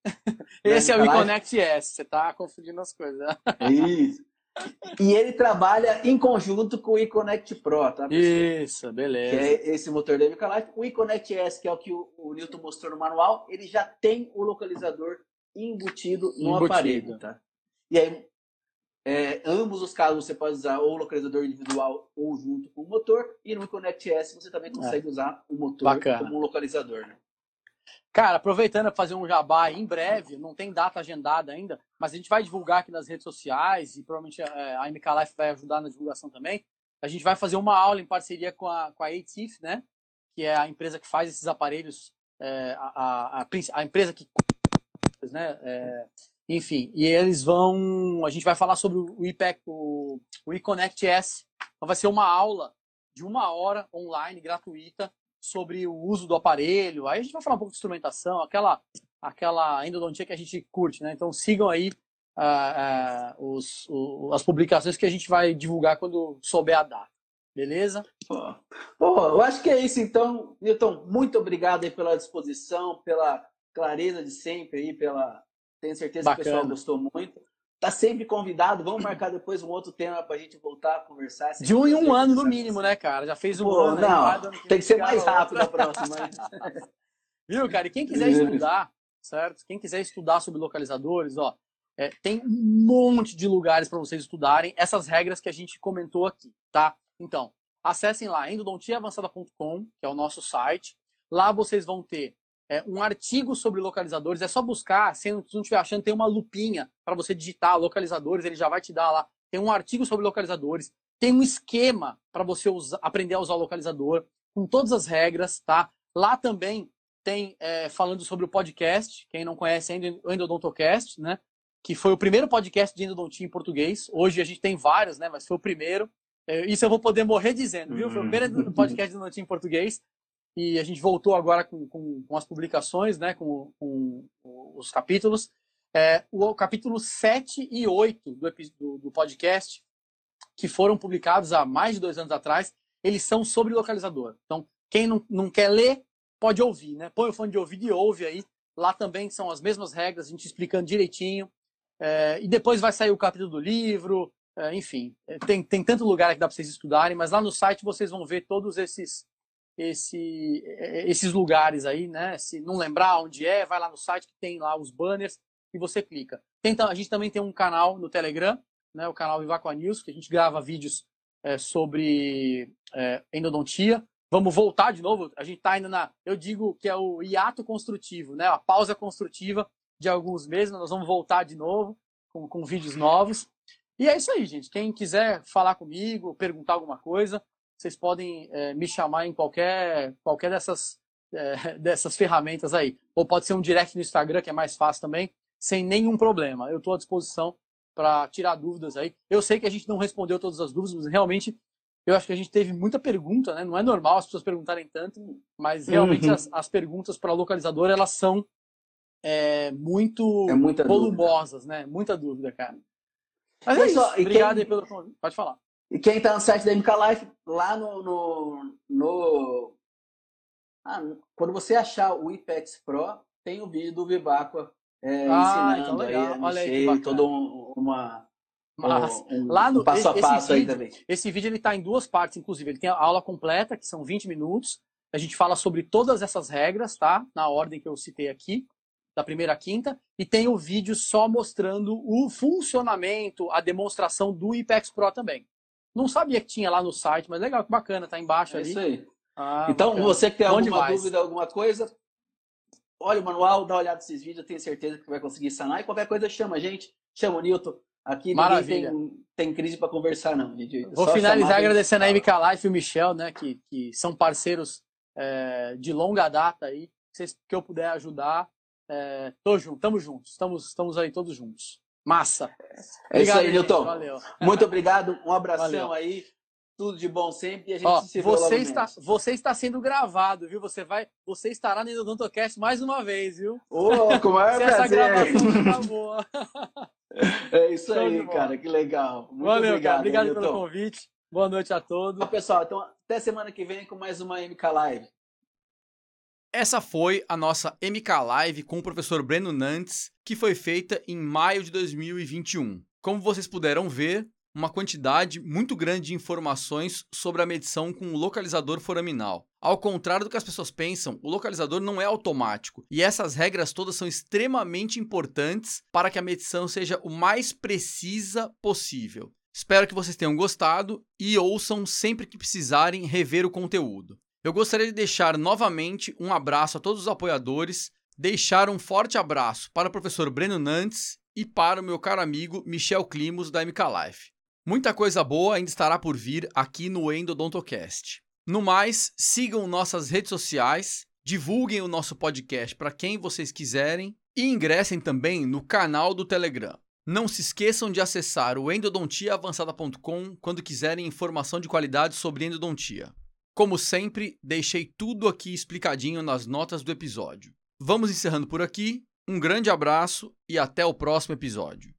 Esse é o iConnect S. Você tá confundindo as coisas. Isso. E ele trabalha em conjunto com o iConnect Pro, tá? Isso, beleza. Que é esse motor da MK Life. O iConnect S, que é o que o, o Newton mostrou no manual, ele já tem o localizador embutido no embutido. aparelho, tá? E aí, é, ambos os casos você pode usar ou o localizador individual ou junto com o motor. E no iConnect S você também consegue é. usar o motor Bacana. como localizador, né? Cara, aproveitando para fazer um jabá em breve, não tem data agendada ainda, mas a gente vai divulgar aqui nas redes sociais e provavelmente é, a MK Life vai ajudar na divulgação também. A gente vai fazer uma aula em parceria com a, com a ATIF, né? Que é a empresa que faz esses aparelhos, é, a, a, a, empresa que. Né? É, enfim, e eles vão. A gente vai falar sobre o IPEC, o, o eConnect S. Então vai ser uma aula de uma hora online, gratuita, sobre o uso do aparelho. Aí a gente vai falar um pouco de instrumentação, aquela, aquela endodontia que a gente curte, né? Então sigam aí uh, uh, os, o, as publicações que a gente vai divulgar quando souber a data. Beleza? Pô, Pô, eu acho que é isso então. Newton, muito obrigado aí pela disposição, pela clareza de sempre aí, pela. Tenho certeza Bacana. que o pessoal gostou muito tá sempre convidado. Vamos marcar depois um outro tema pra gente voltar a conversar. De um em um ano, no mínimo, né, cara? Já fez um Pô, ano. Não, aí, tem que ser mais rápido a próxima. Viu, cara? E quem quiser estudar, certo? Quem quiser estudar sobre localizadores, ó, é, tem um monte de lugares para vocês estudarem essas regras que a gente comentou aqui, tá? Então, acessem lá endodontiaavançada.com, que é o nosso site. Lá vocês vão ter é, um artigo sobre localizadores. É só buscar, se não estiver achando, tem uma lupinha para você digitar localizadores, ele já vai te dar lá. Tem um artigo sobre localizadores, tem um esquema para você usar, aprender a usar o localizador, com todas as regras, tá? Lá também tem é, falando sobre o podcast, quem não conhece ainda, o Endodontocast, né? Que foi o primeiro podcast de endodontia em português. Hoje a gente tem vários, né? Mas foi o primeiro. É, isso eu vou poder morrer dizendo, viu? Foi o primeiro podcast de endodontia em português e a gente voltou agora com, com, com as publicações, né, com, com os capítulos. É, o capítulo 7 e 8 do, do, do, podcast, que foram publicados há mais de dois anos atrás, eles são sobre localizador. Então, quem não, não quer ler, pode ouvir, né? Põe o fone de ouvido e ouve aí. Lá também são as mesmas regras, a gente explicando direitinho. É, e depois vai sair o capítulo do livro, é, enfim. É, tem, tem tanto lugar que dá para vocês estudarem, mas lá no site vocês vão ver todos esses esse, esses lugares aí, né? Se não lembrar onde é, vai lá no site que tem lá os banners e você clica. Tenta, a gente também tem um canal no Telegram, né? O canal Vivaco News, que a gente grava vídeos é, sobre é, endodontia. Vamos voltar de novo. A gente está ainda na, eu digo que é o hiato construtivo, né? A pausa construtiva de alguns meses. Nós vamos voltar de novo com, com vídeos novos. E é isso aí, gente. Quem quiser falar comigo, perguntar alguma coisa, vocês podem é, me chamar em qualquer, qualquer dessas, é, dessas ferramentas aí. Ou pode ser um direct no Instagram, que é mais fácil também. sem nenhum problema. Eu estou à disposição para tirar dúvidas aí. Eu sei que a gente não respondeu todas as dúvidas, mas realmente eu acho que a gente teve muita pergunta, né? Não é normal as pessoas perguntarem tanto, mas realmente uhum. as, as, perguntas para localizador elas são é, muito é volumosas, dúvida. né? Muita dúvida, cara. Mas é isso. Obrigado quem... aí pelo Pode falar. E quem está no site da MK Life, lá no. no, no... Ah, quando você achar o IPEX Pro, tem o vídeo do Viváqua é, ah, ensinando então aí Olha aí, toda uma. Mas, um, lá no um passo a passo aí vídeo, também. Esse vídeo ele está em duas partes, inclusive. Ele tem a aula completa, que são 20 minutos. A gente fala sobre todas essas regras, tá? Na ordem que eu citei aqui, da primeira à quinta. E tem o vídeo só mostrando o funcionamento, a demonstração do IPEX Pro também. Não sabia que tinha lá no site, mas legal, que bacana, tá embaixo é ali. Isso aí. Ah, então, bacana. você que tem Bom alguma demais. dúvida, alguma coisa, olha o manual, dá uma olhada nesses vídeos, eu tenho certeza que vai conseguir sanar. E qualquer coisa, chama a gente, chama o Newton. Aqui Maravilha. tem, tem crise para conversar, não. Gente. Vou Só finalizar agradecendo a MK Life e o Michel, né, que, que são parceiros é, de longa data aí. Se que eu puder ajudar, é, tô junto, estamos juntos, estamos, estamos aí todos juntos. Massa. É obrigado, isso aí, Nilton. Valeu. Muito obrigado. Um abração Valeu. aí. Tudo de bom sempre e a gente Ó, se vê você está Você está sendo gravado, viu? Você vai, você estará no Odontocast mais uma vez, viu? Ô, oh, como é prazer. tá boa. É isso Show aí, cara. Que legal. Muito Valeu, obrigado, cara. Obrigado pelo convite. Boa noite a todos. pessoal, então até semana que vem com mais uma MK Live. Essa foi a nossa MK Live com o professor Breno Nantes, que foi feita em maio de 2021. Como vocês puderam ver, uma quantidade muito grande de informações sobre a medição com o localizador foraminal. Ao contrário do que as pessoas pensam, o localizador não é automático e essas regras todas são extremamente importantes para que a medição seja o mais precisa possível. Espero que vocês tenham gostado e ouçam sempre que precisarem rever o conteúdo. Eu gostaria de deixar novamente um abraço a todos os apoiadores, deixar um forte abraço para o professor Breno Nantes e para o meu caro amigo Michel Climos da MK Life. Muita coisa boa ainda estará por vir aqui no Endodontocast. No mais, sigam nossas redes sociais, divulguem o nosso podcast para quem vocês quiserem e ingressem também no canal do Telegram. Não se esqueçam de acessar o endodontiaavançada.com quando quiserem informação de qualidade sobre endodontia. Como sempre, deixei tudo aqui explicadinho nas notas do episódio. Vamos encerrando por aqui. Um grande abraço e até o próximo episódio.